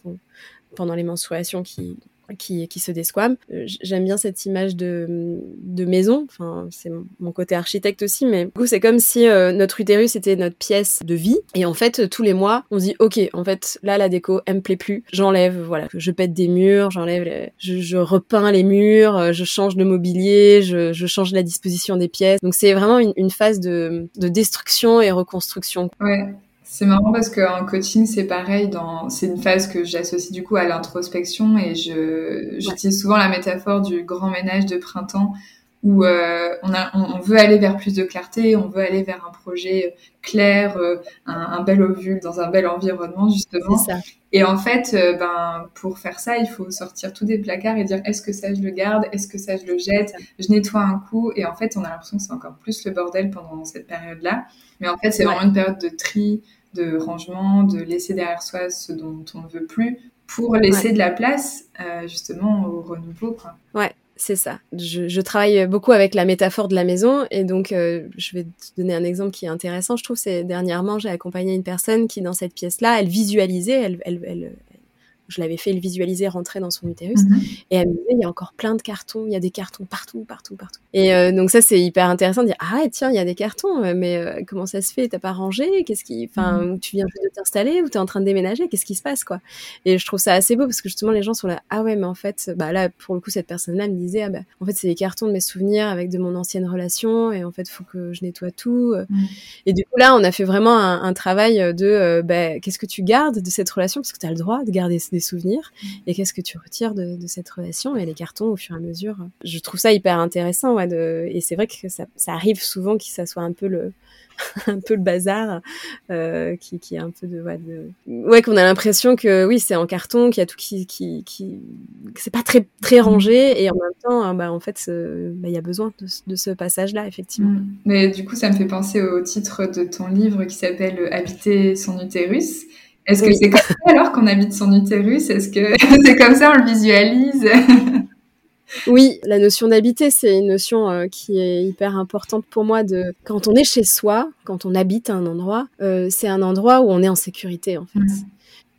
pendant les menstruations qui qui, qui se desquame. Euh, j'aime bien cette image de, de maison, enfin c'est mon côté architecte aussi, mais du coup c'est comme si euh, notre utérus était notre pièce de vie, et en fait tous les mois on se dit ok, en fait là la déco elle me plaît plus, j'enlève, voilà, je pète des murs, j'enlève, je, je, repeins les murs, euh, je change de mobilier, je, je change la disposition des pièces, donc c'est vraiment une, une phase de, de destruction et reconstruction. Ouais. C'est marrant parce qu'en coaching, c'est pareil. Dans... C'est une phase que j'associe du coup à l'introspection et je... j'utilise souvent la métaphore du grand ménage de printemps où euh, on, a, on, veut aller vers plus de clarté, on veut aller vers un projet clair, euh, un, bel ovule dans un bel environnement justement. Ça. Et en fait, euh, ben pour faire ça, il faut sortir tous des placards et dire est-ce que ça je le garde, est-ce que ça je le jette, je nettoie un coup. Et en fait, on a l'impression que c'est encore plus le bordel pendant cette période-là. Mais en fait, c'est vraiment une période de tri, de rangement, de laisser derrière soi ce dont on ne veut plus pour laisser de la place euh, justement au renouveau. Quoi. Ouais, c'est ça. Je, je, travaille beaucoup avec la métaphore de la maison et donc euh, je vais te donner un exemple qui est intéressant. Je trouve c'est dernièrement j'ai accompagné une personne qui dans cette pièce-là, elle visualisait, elle, elle, elle, je l'avais fait le visualiser rentrer dans son utérus. Mhm. Et elle me disait, il y a encore plein de cartons, il y a des cartons partout, partout, partout. Et euh, donc ça, c'est hyper intéressant de dire, ah tiens, il y a des cartons, mais euh, comment ça se fait? T'as pas rangé? Qu'est-ce qui, enfin, mhm. tu viens juste de t'installer ou t'es en train de déménager? Qu'est-ce qui se passe, quoi? Et je trouve ça assez beau parce que justement, les gens sont là, ah ouais, mais en fait, bah là, pour le coup, cette personne-là me disait, ah bah, en fait, c'est des cartons de mes souvenirs avec de mon ancienne relation, et en fait, faut que je nettoie tout. Mhm. Et du coup, là, on a fait vraiment un, travail de, bah, qu'est-ce que tu gardes de cette relation? Parce que tu as le droit de garder des souvenirs et qu'est-ce que tu retires de, cette relation et les cartons au fur et à mesure. Je trouve ça hyper intéressant ouais, de... et c'est vrai que ça, arrive souvent que ça soit un peu le un peu le bazar euh, qui, qui est un peu de ouais, de... ouais qu'on a l'impression que oui c'est en carton qu'il y a tout qui qui, qui... c'est pas très très rangé et en même temps hein, bah en fait bah, il y a besoin de, ce passage là effectivement mm. mais du coup ça me fait penser au titre de ton livre qui s'appelle habiter son utérus est-ce que c'est comme ça alors qu'on habite son utérus Est-ce que c'est comme ça on le visualise? Oui, la notion d'habiter, c'est une notion euh, qui est hyper importante pour moi. De quand on est chez soi, quand on habite un endroit, euh, c'est un endroit où on est en sécurité en fait. Mm.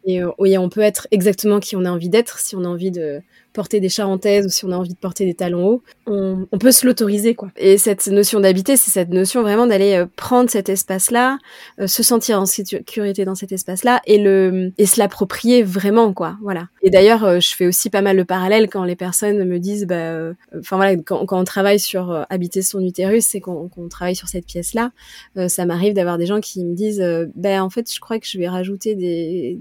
Et, euh, et on peut être exactement qui on a envie d'être. Si on a envie de porter des charentaises ou si on a envie de porter des talons hauts, on, peut se l'autoriser quoi. Et cette notion d'habiter, c'est cette notion vraiment d'aller euh, prendre cet espace-là, euh, se sentir en sécurité dans cet espace-là et le et se l'approprier vraiment quoi. Voilà. Et d'ailleurs, euh, je fais aussi pas mal le parallèle quand les personnes me disent, bah, enfin voilà, quand, on travaille sur habiter son utérus, c'est qu'on travaille sur cette pièce-là. ça m'arrive d'avoir des gens qui me disent, ben en fait, je crois que je vais rajouter des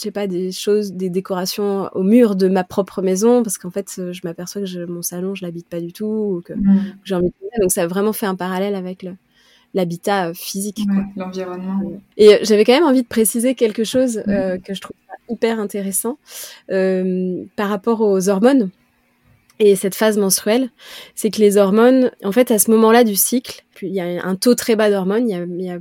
je sais pas, des choses, des décorations au mur de ma propre maison, parce qu'en fait, je m'aperçois que mon salon, je l'habite pas du tout, ou que, mm. j'ai envie de... Donc, ça a vraiment fait un parallèle avec l'habitat euh, physique. L'environnement. Et euh, j'avais quand même envie de préciser quelque chose euh, que je trouve hyper intéressant par rapport aux hormones et cette phase menstruelle, c'est que les hormones, en fait, à ce moment-là du cycle, il y a un taux très bas d'hormones, il, y a,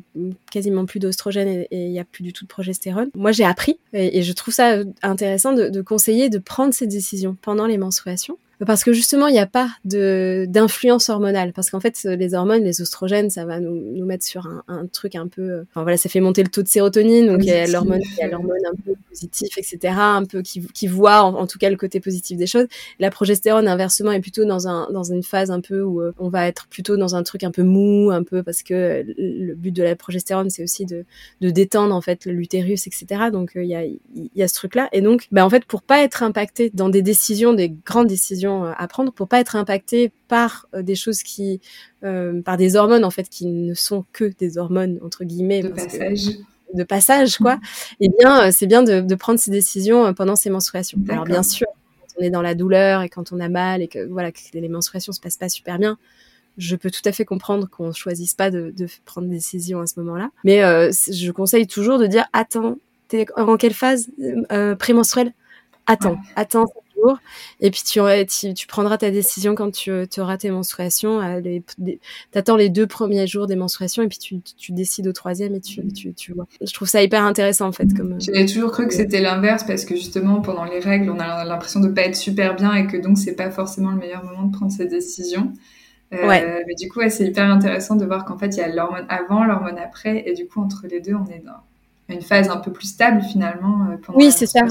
quasiment plus d'oestrogène et, il n'y a plus du tout de progestérone. Moi, j'ai appris, et, je trouve ça intéressant de, de conseiller de prendre ces décisions pendant les menstruations, parce que justement, il n'y a pas de d'influence hormonale. Parce qu'en fait, les hormones, les oestrogènes, ça va nous, nous mettre sur un, un, truc un peu. Enfin voilà, ça fait monter le taux de sérotonine. Donc il y a l'hormone, il y a l'hormone un peu positif, etc. Un peu qui, qui voit en, tout cas le côté positif des choses. La progestérone, inversement, est plutôt dans un dans une phase un peu où euh, on va être plutôt dans un truc un peu mou, un peu parce que le but de la progestérone, c'est aussi de de détendre en fait l'utérus, etc. Donc euh, il y a il y a ce truc là. Et donc, bah en fait, pour pas être impacté dans des décisions, des grandes décisions euh, à prendre pour pas être impacté par euh, des choses qui, euh, par des hormones en fait qui ne sont que des hormones entre guillemets de passage. de passage quoi. Mm. Et eh bien, c'est bien de, prendre ces décisions pendant ces menstruations. Alors bien sûr, quand on est dans la douleur et quand on a mal et que voilà que les menstruations se passent pas super bien, je peux tout à fait comprendre qu'on choisisse pas de, prendre des décisions à ce moment-là. Mais je conseille toujours de dire attends, t'es en quelle phase prémenstruelle? Attends, attends et puis tu, tu, tu, prendras ta décision quand tu, auras tes menstruations. Euh, tu attends les deux premiers jours des menstruations et puis tu, tu décides au troisième et tu, tu, vois. Je trouve ça hyper intéressant en fait. Comme, euh, J'avais toujours cru que c'était l'inverse parce que justement pendant les règles, on a l'impression de pas être super bien et que donc c'est pas forcément le meilleur moment de prendre cette décision. Euh, ouais. Mais du coup, c'est hyper intéressant de voir qu'en fait, il y a l'hormone avant, l'hormone après, et du coup, entre les deux, on est dans une phase un peu plus stable finalement. oui, c'est ça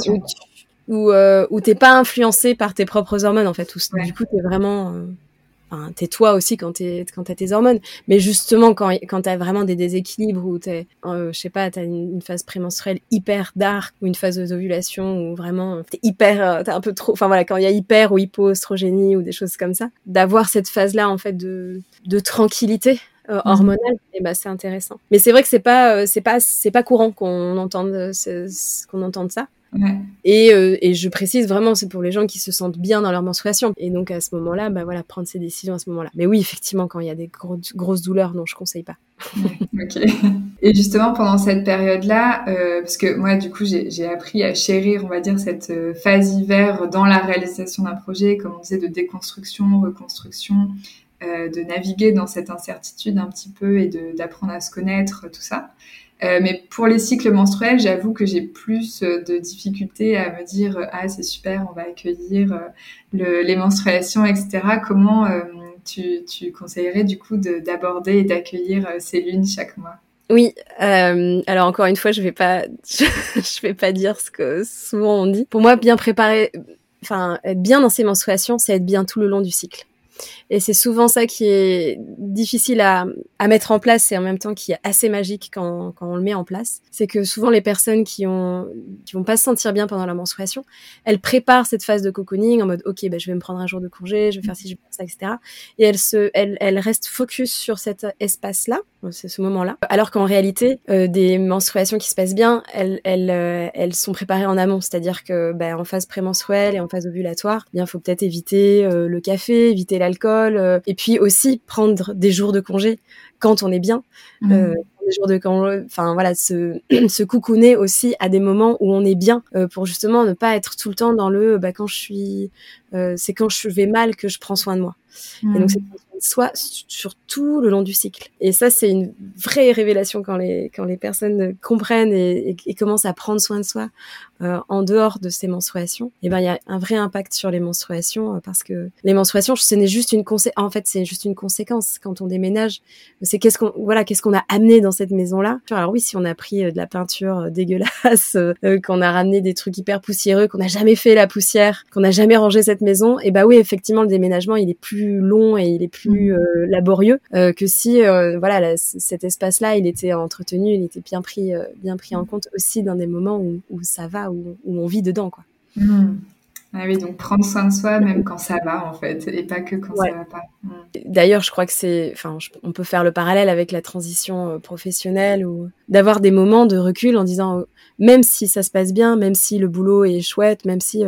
où, euh, où t'es pas influencé par tes propres hormones en fait. Où, Du coup, t'es vraiment, euh, enfin, t'es toi aussi quand t'es quand t'as tes hormones. Mais justement, quand quand t'as vraiment des déséquilibres ou t'es, euh, je sais pas, t'as une, une phase prémenstruelle hyper dark ou une phase d'ovulation où vraiment t'es hyper, euh, t'es un peu trop, enfin voilà, quand il y a hyper ou hypoestrogénie ou des choses comme ça, d'avoir cette phase là en fait de de tranquillité. Euh, mhm. hormonale et eh ben c'est intéressant mais c'est vrai que c'est pas c'est pas c'est pas courant qu'on entende qu'on entende ça et, euh, et, je précise vraiment, c'est pour les gens qui se sentent bien dans leur menstruation. Et donc à ce moment-là, bah voilà, prendre ses décisions à ce moment-là. Mais oui, effectivement, quand il y a des grosses douleurs, non, je conseille pas. ok. Et justement, pendant cette période-là, euh, parce que moi, du coup, j'ai appris à chérir, on va dire, cette euh, phase hiver dans la réalisation d'un projet, comme on disait, de déconstruction, reconstruction, euh, de naviguer dans cette incertitude un petit peu et d'apprendre à se connaître, tout ça. Euh, mais pour les cycles menstruels, j'avoue que j'ai plus euh, de difficultés à me dire euh, ah c'est super, on va accueillir le, les menstruations, etc. Comment tu, conseillerais du coup d'aborder et d'accueillir ces lunes chaque mois? Oui, alors encore une fois, je vais pas, je vais pas dire ce que souvent on dit. Pour moi, bien préparer, enfin, être bien dans ses menstruations, c'est être bien tout le long du cycle. Et c'est souvent ça qui est difficile à, à, mettre en place et en même temps qui est assez magique quand, quand on le met en place. C'est que souvent les personnes qui ont qui vont pas se sentir bien pendant la menstruation, elles préparent cette phase de cocooning en mode ok, bah, je vais me prendre un jour de congé, je vais faire ci, je vais faire ça, etc. Et elles se, elles, elles restent focus sur cet espace-là, c'est ce moment-là. Alors qu'en réalité, euh, des menstruations qui se passent bien, elles, elles, euh, elles sont préparées en amont, c'est-à-dire que bah, en phase prémenstruelle et en phase ovulatoire, eh bien faut peut-être éviter euh, le café, éviter l'alcool euh, et puis aussi prendre des jours de congé quand on est bien. Mmh. Euh, des jours de congé, enfin voilà, se, se coucouner aussi à des moments où on est bien euh, pour justement ne pas être tout le temps dans le bah, quand je suis, c'est quand je vais mal que je prends soin de moi. Et donc c'est soit sur tout le long du cycle. Et ça, c'est une vraie révélation quand les, quand les personnes comprennent et, et, commencent à prendre soin de soi euh, en dehors de ces menstruations. Et ben, il y a un vrai impact sur les menstruations euh, parce que les menstruations, ce n'est juste une conséquence. En fait, c'est juste une conséquence quand on déménage. C'est qu'est-ce qu'on, voilà, qu'est-ce qu'on a amené dans cette maison-là. Alors oui, si on a pris euh, de la peinture euh, dégueulasse, euh, qu'on a ramené des trucs hyper poussiéreux, qu'on n'a jamais fait la poussière, qu'on n'a jamais rangé cette maison, et ben oui, effectivement, le déménagement, il est plus long et il est plus plus euh, laborieux euh, que si euh, voilà cet espace-là il était entretenu, il était bien pris bien pris en compte aussi dans des moments où, où ça va, où, où, on vit dedans quoi. Mmh. Ah oui, donc prendre soin de soi même quand ça va en fait, et pas que quand ça va pas. Mmh. D'ailleurs, je crois que c'est, enfin, on peut faire le parallèle avec la transition professionnelle ou d'avoir des moments de recul en disant, même si ça se passe bien, même si le boulot est chouette, même si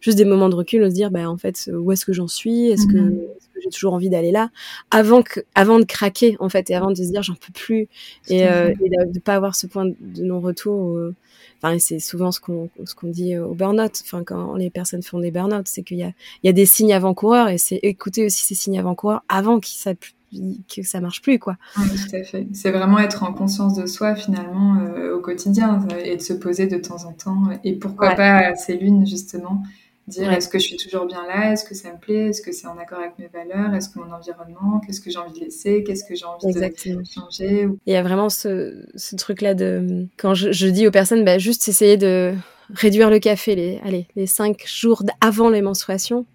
juste des moments de recul, de se dire, bah en fait, où est-ce que j'en suis, est-ce que j'ai toujours envie d'aller là, avant que, avant de craquer en fait, et avant de se dire j'en peux plus, et, euh, et de, ne pas avoir ce point de non-retour. Enfin, c'est souvent ce qu'on ce qu'on dit au burn-out. Enfin, quand les personnes font des burn-out, c'est qu'il y a il y a des signes avant-coureurs, et c'est écouter aussi ces signes avant-coureurs avant qu'ils ça que ça marche plus quoi. Oui, tout à fait. C'est vraiment être en conscience de soi finalement euh, au quotidien et de se poser de temps en temps et pourquoi ouais. pas ces lunes justement dire est-ce que je suis toujours bien là, est-ce que ça me plaît, est-ce que c'est en accord avec mes valeurs, est-ce que mon environnement, qu'est-ce que j'ai envie de laisser, qu'est-ce que j'ai envie Exactement. de changer. Il y a vraiment ce, ce truc-là de quand je, je, dis aux personnes, bah, juste essayer de réduire le café les, allez, les cinq jours avant les menstruations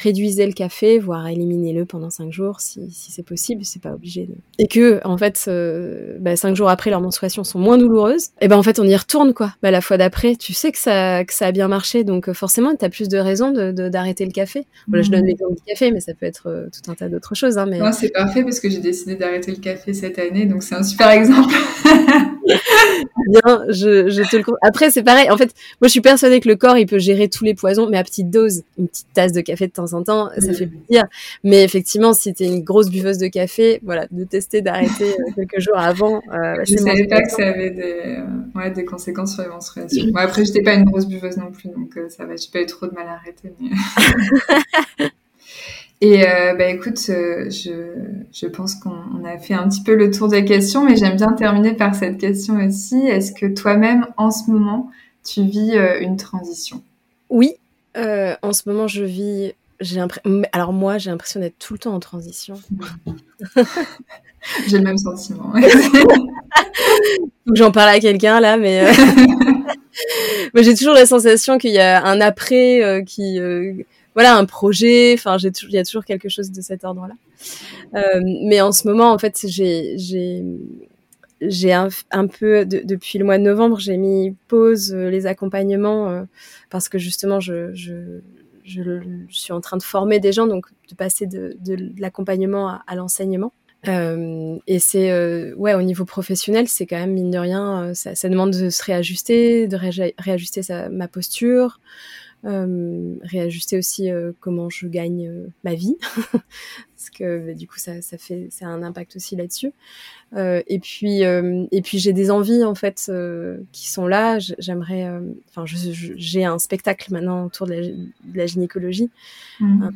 réduisez le café, voire éliminez-le pendant cinq jours si, si c'est possible, c'est pas obligé. De... Et que, en fait, euh, bah, jours après, leurs menstruations sont moins douloureuses, et ben en fait, on y retourne, quoi. Bah, la fois d'après, tu sais que ça, que ça a bien marché, donc euh, forcément, tu as plus de raisons d'arrêter de, de, le café. Voilà, mmh. je donne l'exemple du café, mais ça peut être euh, tout un tas d'autres choses. Hein, mais... Moi, c'est parfait parce que j'ai décidé d'arrêter le café cette année, donc c'est un super exemple. bien, je, je te le Après, c'est pareil. En fait, moi, je suis persuadée que le corps, il peut gérer tous les poisons, mais à petite dose. Une petite tasse de café de temps en temps, ça fait plaisir. Mais effectivement, si tu es une grosse buveuse de café, voilà, de tester d'arrêter euh, quelques jours avant. Euh, je savais pas que ça avait des, euh, ouais, des conséquences sur les menstruations. Bon, après, j'étais pas une grosse buveuse non plus, donc euh, ça va. J'ai pas eu trop de mal à arrêter. Mais... Et euh, bah, écoute, euh, je, je pense qu'on a fait un petit peu le tour des questions, mais j'aime bien terminer par cette question aussi. Est-ce que toi-même, en ce moment, tu vis euh, une transition? Oui, en ce moment, je vis. J'ai Alors moi, j'ai l'impression d'être tout le temps en transition. j'ai le même sentiment. J'en parle à quelqu'un là, mais, mais j'ai toujours la sensation qu'il y a un après qui voilà un projet. Enfin, j'ai il y a toujours quelque chose de cet ordre-là. Euh, mais en ce moment, en fait, j'ai un, un, peu de, depuis le mois de novembre, j'ai mis pause euh, les accompagnements euh, parce que justement, je, je, je, suis en train de former des gens, donc de passer de, l'accompagnement à, l'enseignement. Euh, et c'est euh, ouais au niveau professionnel, c'est quand même mine de rien, euh, ça, demande de se réajuster, de ré réajuster ma posture, réajuster aussi comment je gagne ma vie parce que bah, du coup ça, ça fait ça a un impact aussi là-dessus. Et puis et puis j'ai des envies en fait qui sont là. J'aimerais enfin j'ai un spectacle maintenant autour de la, de la gynécologie. Mmh. un,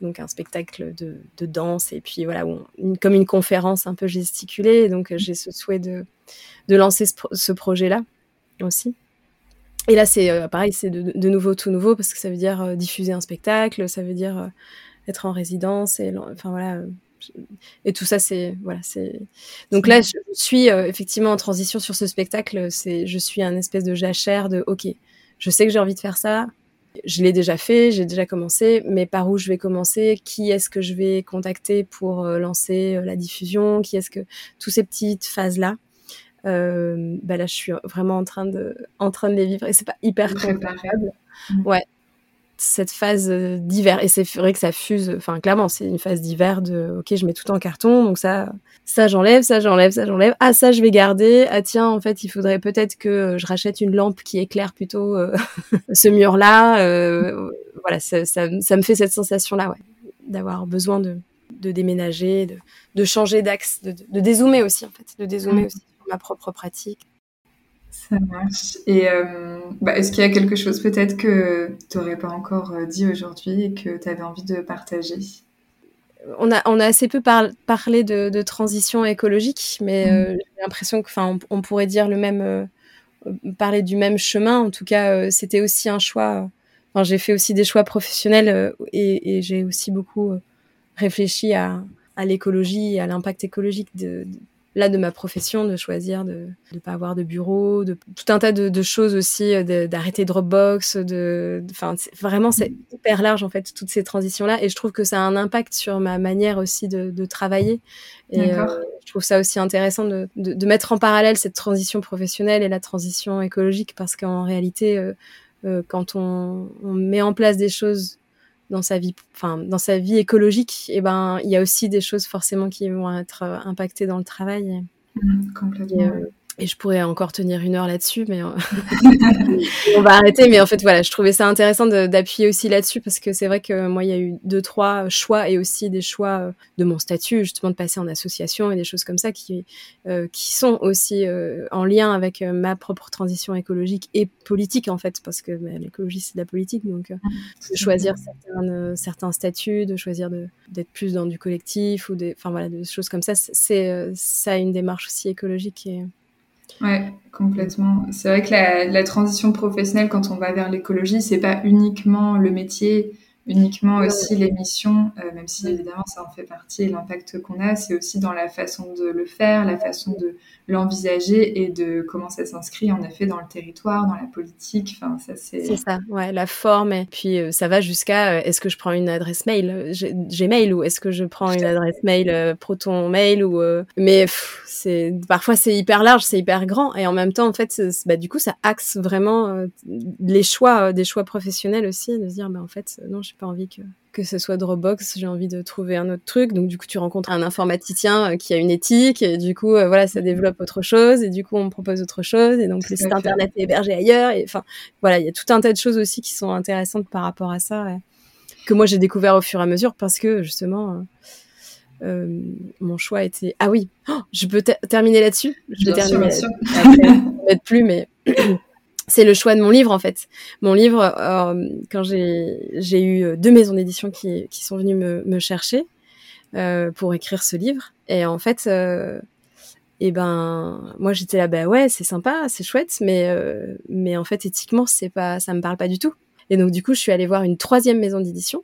donc un spectacle de, de, danse et puis voilà une, comme une conférence un peu gesticulée. Donc j'ai ce souhait de de lancer ce, ce projet là aussi. Et là, c'est euh, pareil, c'est de, nouveau tout nouveau parce que ça veut dire euh, diffuser un spectacle, ça veut dire euh, être en résidence. Et enfin voilà, et tout ça, c'est voilà, c'est. Donc là, je suis effectivement en transition sur ce spectacle. C'est, je suis un espèce de jachère de, ok, je sais que j'ai envie de faire ça. Je l'ai déjà fait, j'ai déjà commencé, mais par où je vais commencer? Qui est-ce que je vais contacter pour lancer la diffusion? Qui est-ce que toutes ces petites phases là euh, bah là, je suis vraiment en train de, en train de les vivre et c'est pas hyper préparable. Mm. Ouais, cette phase euh, d'hiver et c'est vrai que ça fuse. Enfin, clairement, c'est une phase d'hiver de, ok, je mets tout en carton, donc ça, ça j'enlève, ça j'enlève, ça j'enlève. Ah, ça je vais garder. Ah tiens, en fait, il faudrait peut-être que je rachète une lampe qui éclaire plutôt euh, ce mur-là. voilà, ça, ça, ça, me fait cette sensation-là, ouais, d'avoir besoin de, de déménager, de, de changer d'axe, de, de, dézoomer aussi en fait, de dézoomer mm. aussi ma propre pratique. Ça marche. Et euh, bah, est-ce qu'il y a quelque chose peut-être que tu n'aurais pas encore euh, dit aujourd'hui et que tu avais envie de partager? On a, on a assez peu parlé de, transition écologique, mais euh, mm. j'ai l'impression que, on, on pourrait dire le même, parler du même chemin. En tout cas, c'était aussi un choix. Enfin, j'ai fait aussi des choix professionnels et, j'ai aussi beaucoup réfléchi à, à l'écologie, à l'impact écologique de, là de ma profession de choisir de ne pas avoir de bureau, de tout un tas de, choses aussi, euh, d'arrêter Dropbox, de, enfin vraiment c'est hyper large en fait toutes ces transitions là et je trouve que ça a un impact sur ma manière aussi de, travailler. Et euh, je trouve ça aussi intéressant de, de, mettre en parallèle cette transition professionnelle et la transition écologique parce qu'en réalité, euh, quand on, on, met en place des choses dans sa vie, enfin dans sa vie écologique, et eh ben il y a aussi des choses forcément qui vont être euh, impactées dans le travail. Mmh, complètement. Euh, et je pourrais encore tenir une heure là-dessus, mais euh, on va arrêter. Mais en fait, voilà, je trouvais ça intéressant d'appuyer aussi là-dessus parce que c'est vrai que moi, il y a eu deux, trois choix et aussi des choix euh, de mon statut, justement, de passer en association et des choses comme ça qui, euh, qui sont aussi en lien avec ma propre transition écologique et politique, en fait, parce que bah, l'écologie, c'est de la politique. Donc, de choisir certains, certains statuts, de choisir d'être plus dans du collectif ou des, enfin, voilà, des choses comme ça, c'est ça une démarche aussi écologique et Ouais, complètement. C'est vrai que la, la, transition professionnelle, quand on va vers l'écologie, c'est pas uniquement le métier, uniquement aussi les missions, euh, même si évidemment ça en fait partie et l'impact qu'on a, c'est aussi dans la façon de le faire, la façon de l'envisager et de comment ça s'inscrit en effet dans le territoire, dans la politique. Enfin, ça c'est. C'est ça, ouais, la forme. Et puis euh, ça va jusqu'à euh, est-ce que je prends une adresse mail, Gmail ou est-ce que je prends une adresse mail Proton Mail ou. Mais c'est parfois c'est hyper large, c'est hyper grand et en même temps en fait, bah, du coup ça axe vraiment les choix, des choix professionnels aussi, de se dire bah en fait non, je pas envie que, que ce soit Dropbox, j'ai envie de trouver un autre truc. Donc du coup, tu rencontres un informaticien euh, qui a une éthique, et du coup, euh, voilà, ça développe autre chose, et du coup, on propose autre chose, et donc le site internet est hébergé ailleurs. Et enfin, voilà, il y a tout un tas de choses aussi qui sont intéressantes par rapport à ça, que moi j'ai découvert au fur et à mesure parce que justement. Euh, mon choix était ah oui oh, je peux terminer là-dessus je vais terminer là plus mais c'est le choix de mon livre en fait. Mon livre, euh, quand j'ai eu deux maisons d'édition qui, sont venues me, chercher euh, pour écrire ce livre, et en fait, euh, et ben moi j'étais là, bah ouais, c'est sympa, c'est chouette, mais mais en fait éthiquement c'est pas, ça me parle pas du tout. Et donc du coup je suis allée voir une troisième maison d'édition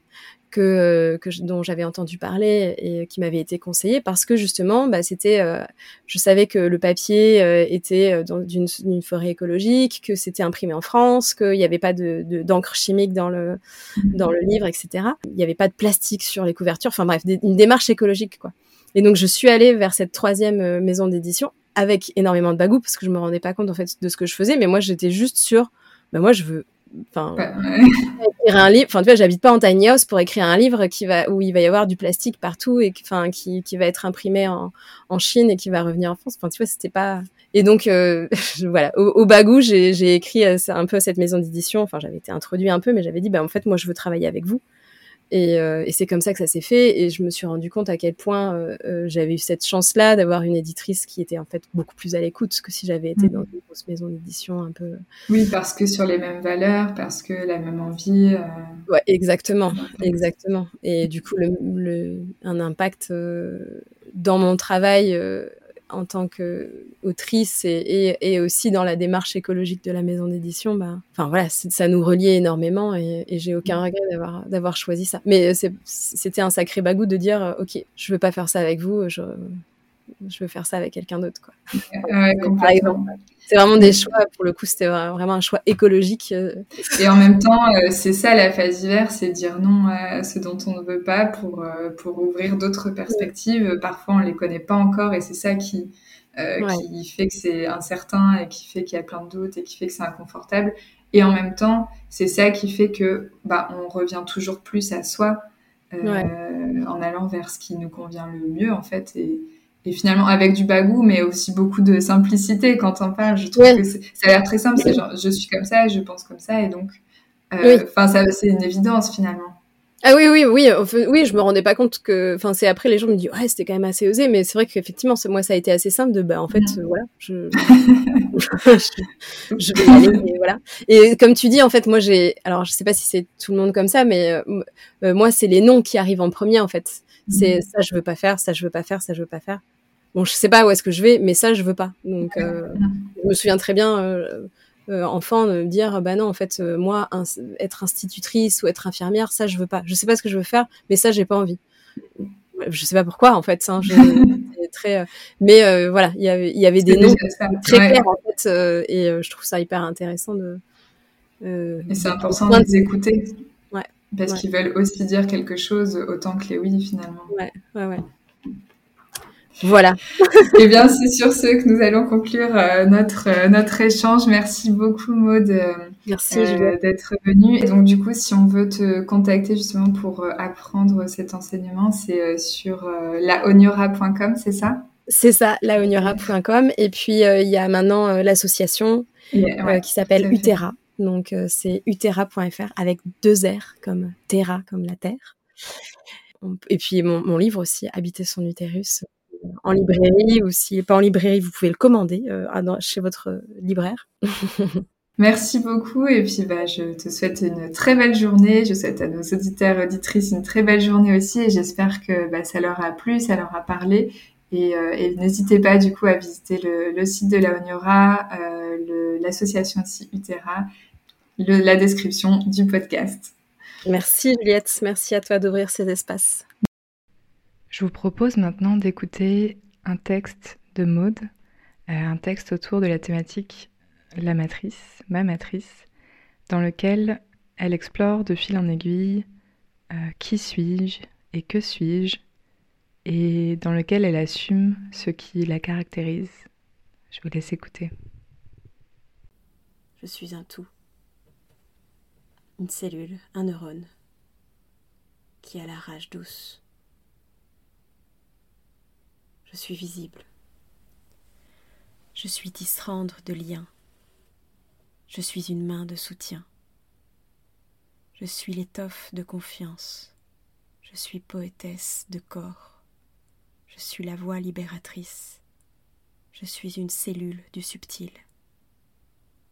que, que dont j'avais entendu parler et qui m'avait été conseillé parce que justement, bah, c'était, euh, je savais que le papier euh, était euh, dans une, forêt écologique, que c'était imprimé en France, qu'il n'y avait pas de, d'encre chimique dans le mmh. dans le livre, etc. Il n'y avait pas de plastique sur les couvertures. Enfin bref, une démarche écologique quoi. Et donc je suis allée vers cette troisième maison d'édition avec énormément de bagou parce que je me rendais pas compte en fait de ce que je faisais, mais moi j'étais juste sur, bah moi je veux Enfin, écrire un livre. Enfin, tu vois, j'habite pas en tiny house pour écrire un livre qui va où il va y avoir du plastique partout et enfin qui, qui va être imprimé en, en Chine et qui va revenir en France. Enfin, tu vois, c'était pas. Et donc euh, voilà, au, au bagou, j'ai écrit euh, un peu cette maison d'édition. Enfin, j'avais été introduit un peu, mais j'avais dit, bah en fait, moi, je veux travailler avec vous. Et, euh, et c'est comme ça que ça s'est fait. Et je me suis rendu compte à quel point euh, euh, j'avais eu cette chance-là d'avoir une éditrice qui était en fait beaucoup plus à l'écoute que si j'avais été mm. dans une grosse maison d'édition un peu. Oui, parce que sur les mêmes valeurs, parce que la même envie. Ouais, exactement, exactement. Et du coup, le, le un impact dans mon travail en tant qu'autrice et, et, aussi dans la démarche écologique de la maison d'édition, bah, enfin voilà, ça nous reliait énormément et, et j'ai aucun regret d'avoir d'avoir choisi ça. Mais c'était un sacré bagou de dire, ok, je veux pas faire ça avec vous, je, je veux faire ça avec quelqu'un d'autre, quoi. Ouais, complètement. C'est vraiment des choix, pour le coup, c'était vraiment un choix écologique. Euh. Et en même temps, euh, c'est ça la phase hiver, c'est dire non à ce dont on ne veut pas pour, euh, pour ouvrir d'autres perspectives. Parfois, on ne les connaît pas encore et c'est ça qui, qui fait que c'est incertain et qui fait qu'il y a plein de doutes et qui fait que c'est inconfortable. Et en même temps, c'est ça qui fait que bah, on revient toujours plus à soi en allant vers ce qui nous convient le mieux, en fait. Et, et finalement avec du bagou, mais aussi beaucoup de simplicité quand on parle. Je trouve que ça a l'air très simple. C'est genre, je suis comme ça, je pense comme ça, et donc, euh, enfin, c'est une évidence finalement. Ah oui, oui, oui, oui, je me rendais pas compte que, enfin, c'est après les gens me disent, ouais, c'était quand même assez osé, mais c'est vrai qu'effectivement, moi, ça a été assez simple de, bah, en fait, mm. voilà, je, je, vais y aller, et voilà. Et comme tu dis, en fait, moi, j'ai, alors, je sais pas si c'est tout le monde comme ça, mais euh, euh, moi, c'est les noms qui arrivent en premier, en fait. C'est mm. ça, je veux pas faire, ça, je veux pas faire, ça, je veux pas faire. Bon, je sais pas où est-ce que je vais, mais ça, je veux pas. Donc, euh, je me souviens très bien, euh, euh, enfant, de me dire, bah non, en fait, moi, être institutrice ou être infirmière, ça, je veux pas. Je sais pas ce que je veux faire, mais ça, j'ai pas envie. Je sais pas pourquoi, en fait. Hein, je, très, mais voilà, il y avait, y avait des noms très clairs, en fait, et je trouve ça hyper intéressant de. et c'est important de les écouter. Ouais. Parce qu'ils veulent aussi dire quelque chose autant que les oui, finalement. Ouais, ouais, ouais. Voilà. Eh bien, c'est sur ce que nous allons conclure euh, notre, euh, notre échange. Merci beaucoup, Maud, euh, Merci, d'être venue. Et donc, du coup, si on veut te contacter justement pour apprendre cet enseignement, c'est sur laoniora.com, c'est ça? C'est ça, laoniora.com. Et puis, il y a maintenant l'association qui s'appelle Utera. Donc, c'est utera.fr avec deux R comme Terra, comme la Terre. Et puis, mon, mon livre aussi, Habiter son utérus, en librairie ou n'est pas en librairie, vous pouvez le commander euh, chez votre libraire. Merci beaucoup et puis bah, je te souhaite une très belle journée. Je souhaite à nos auditeurs et auditrices une très belle journée aussi et j'espère que bah, ça leur a plu, ça leur a parlé. Et, euh, n'hésitez pas du coup à visiter le, site de la Oniora, euh, l'association aussi Utera, la description du podcast. Merci Juliette, merci à toi d'ouvrir ces espaces. Je vous propose maintenant d'écouter un texte de Maude, euh, un texte autour de la thématique La matrice, ma matrice, dans lequel elle explore de fil en aiguille euh, qui suis-je et que suis-je, et dans lequel elle assume ce qui la caractérise. Je vous laisse écouter. Je suis un tout, une cellule, un neurone, qui a la rage douce je suis visible. Je suis disrendre de liens. Je suis une main de soutien. Je suis l'étoffe de confiance. Je suis poétesse de corps. Je suis la voix libératrice. Je suis une cellule du subtil.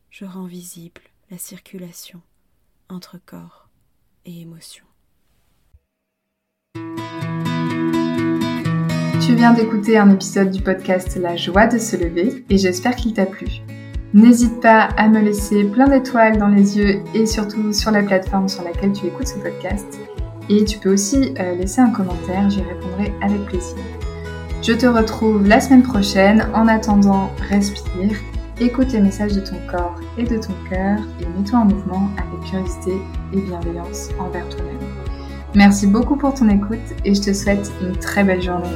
Je rends visible la circulation entre corps et émotion. D'écouter un épisode du podcast La joie de se lever et j'espère qu'il t'a plu. N'hésite pas à me laisser plein d'étoiles dans les yeux et surtout sur la plateforme sur laquelle tu écoutes ce podcast. Et tu peux aussi euh, laisser un commentaire, j'y répondrai avec plaisir. Je te retrouve la semaine prochaine. En attendant, respire, écoute les messages de ton corps et de ton cœur et mets-toi en mouvement avec curiosité et bienveillance envers toi-même. Merci beaucoup pour ton écoute et je te souhaite une très belle journée.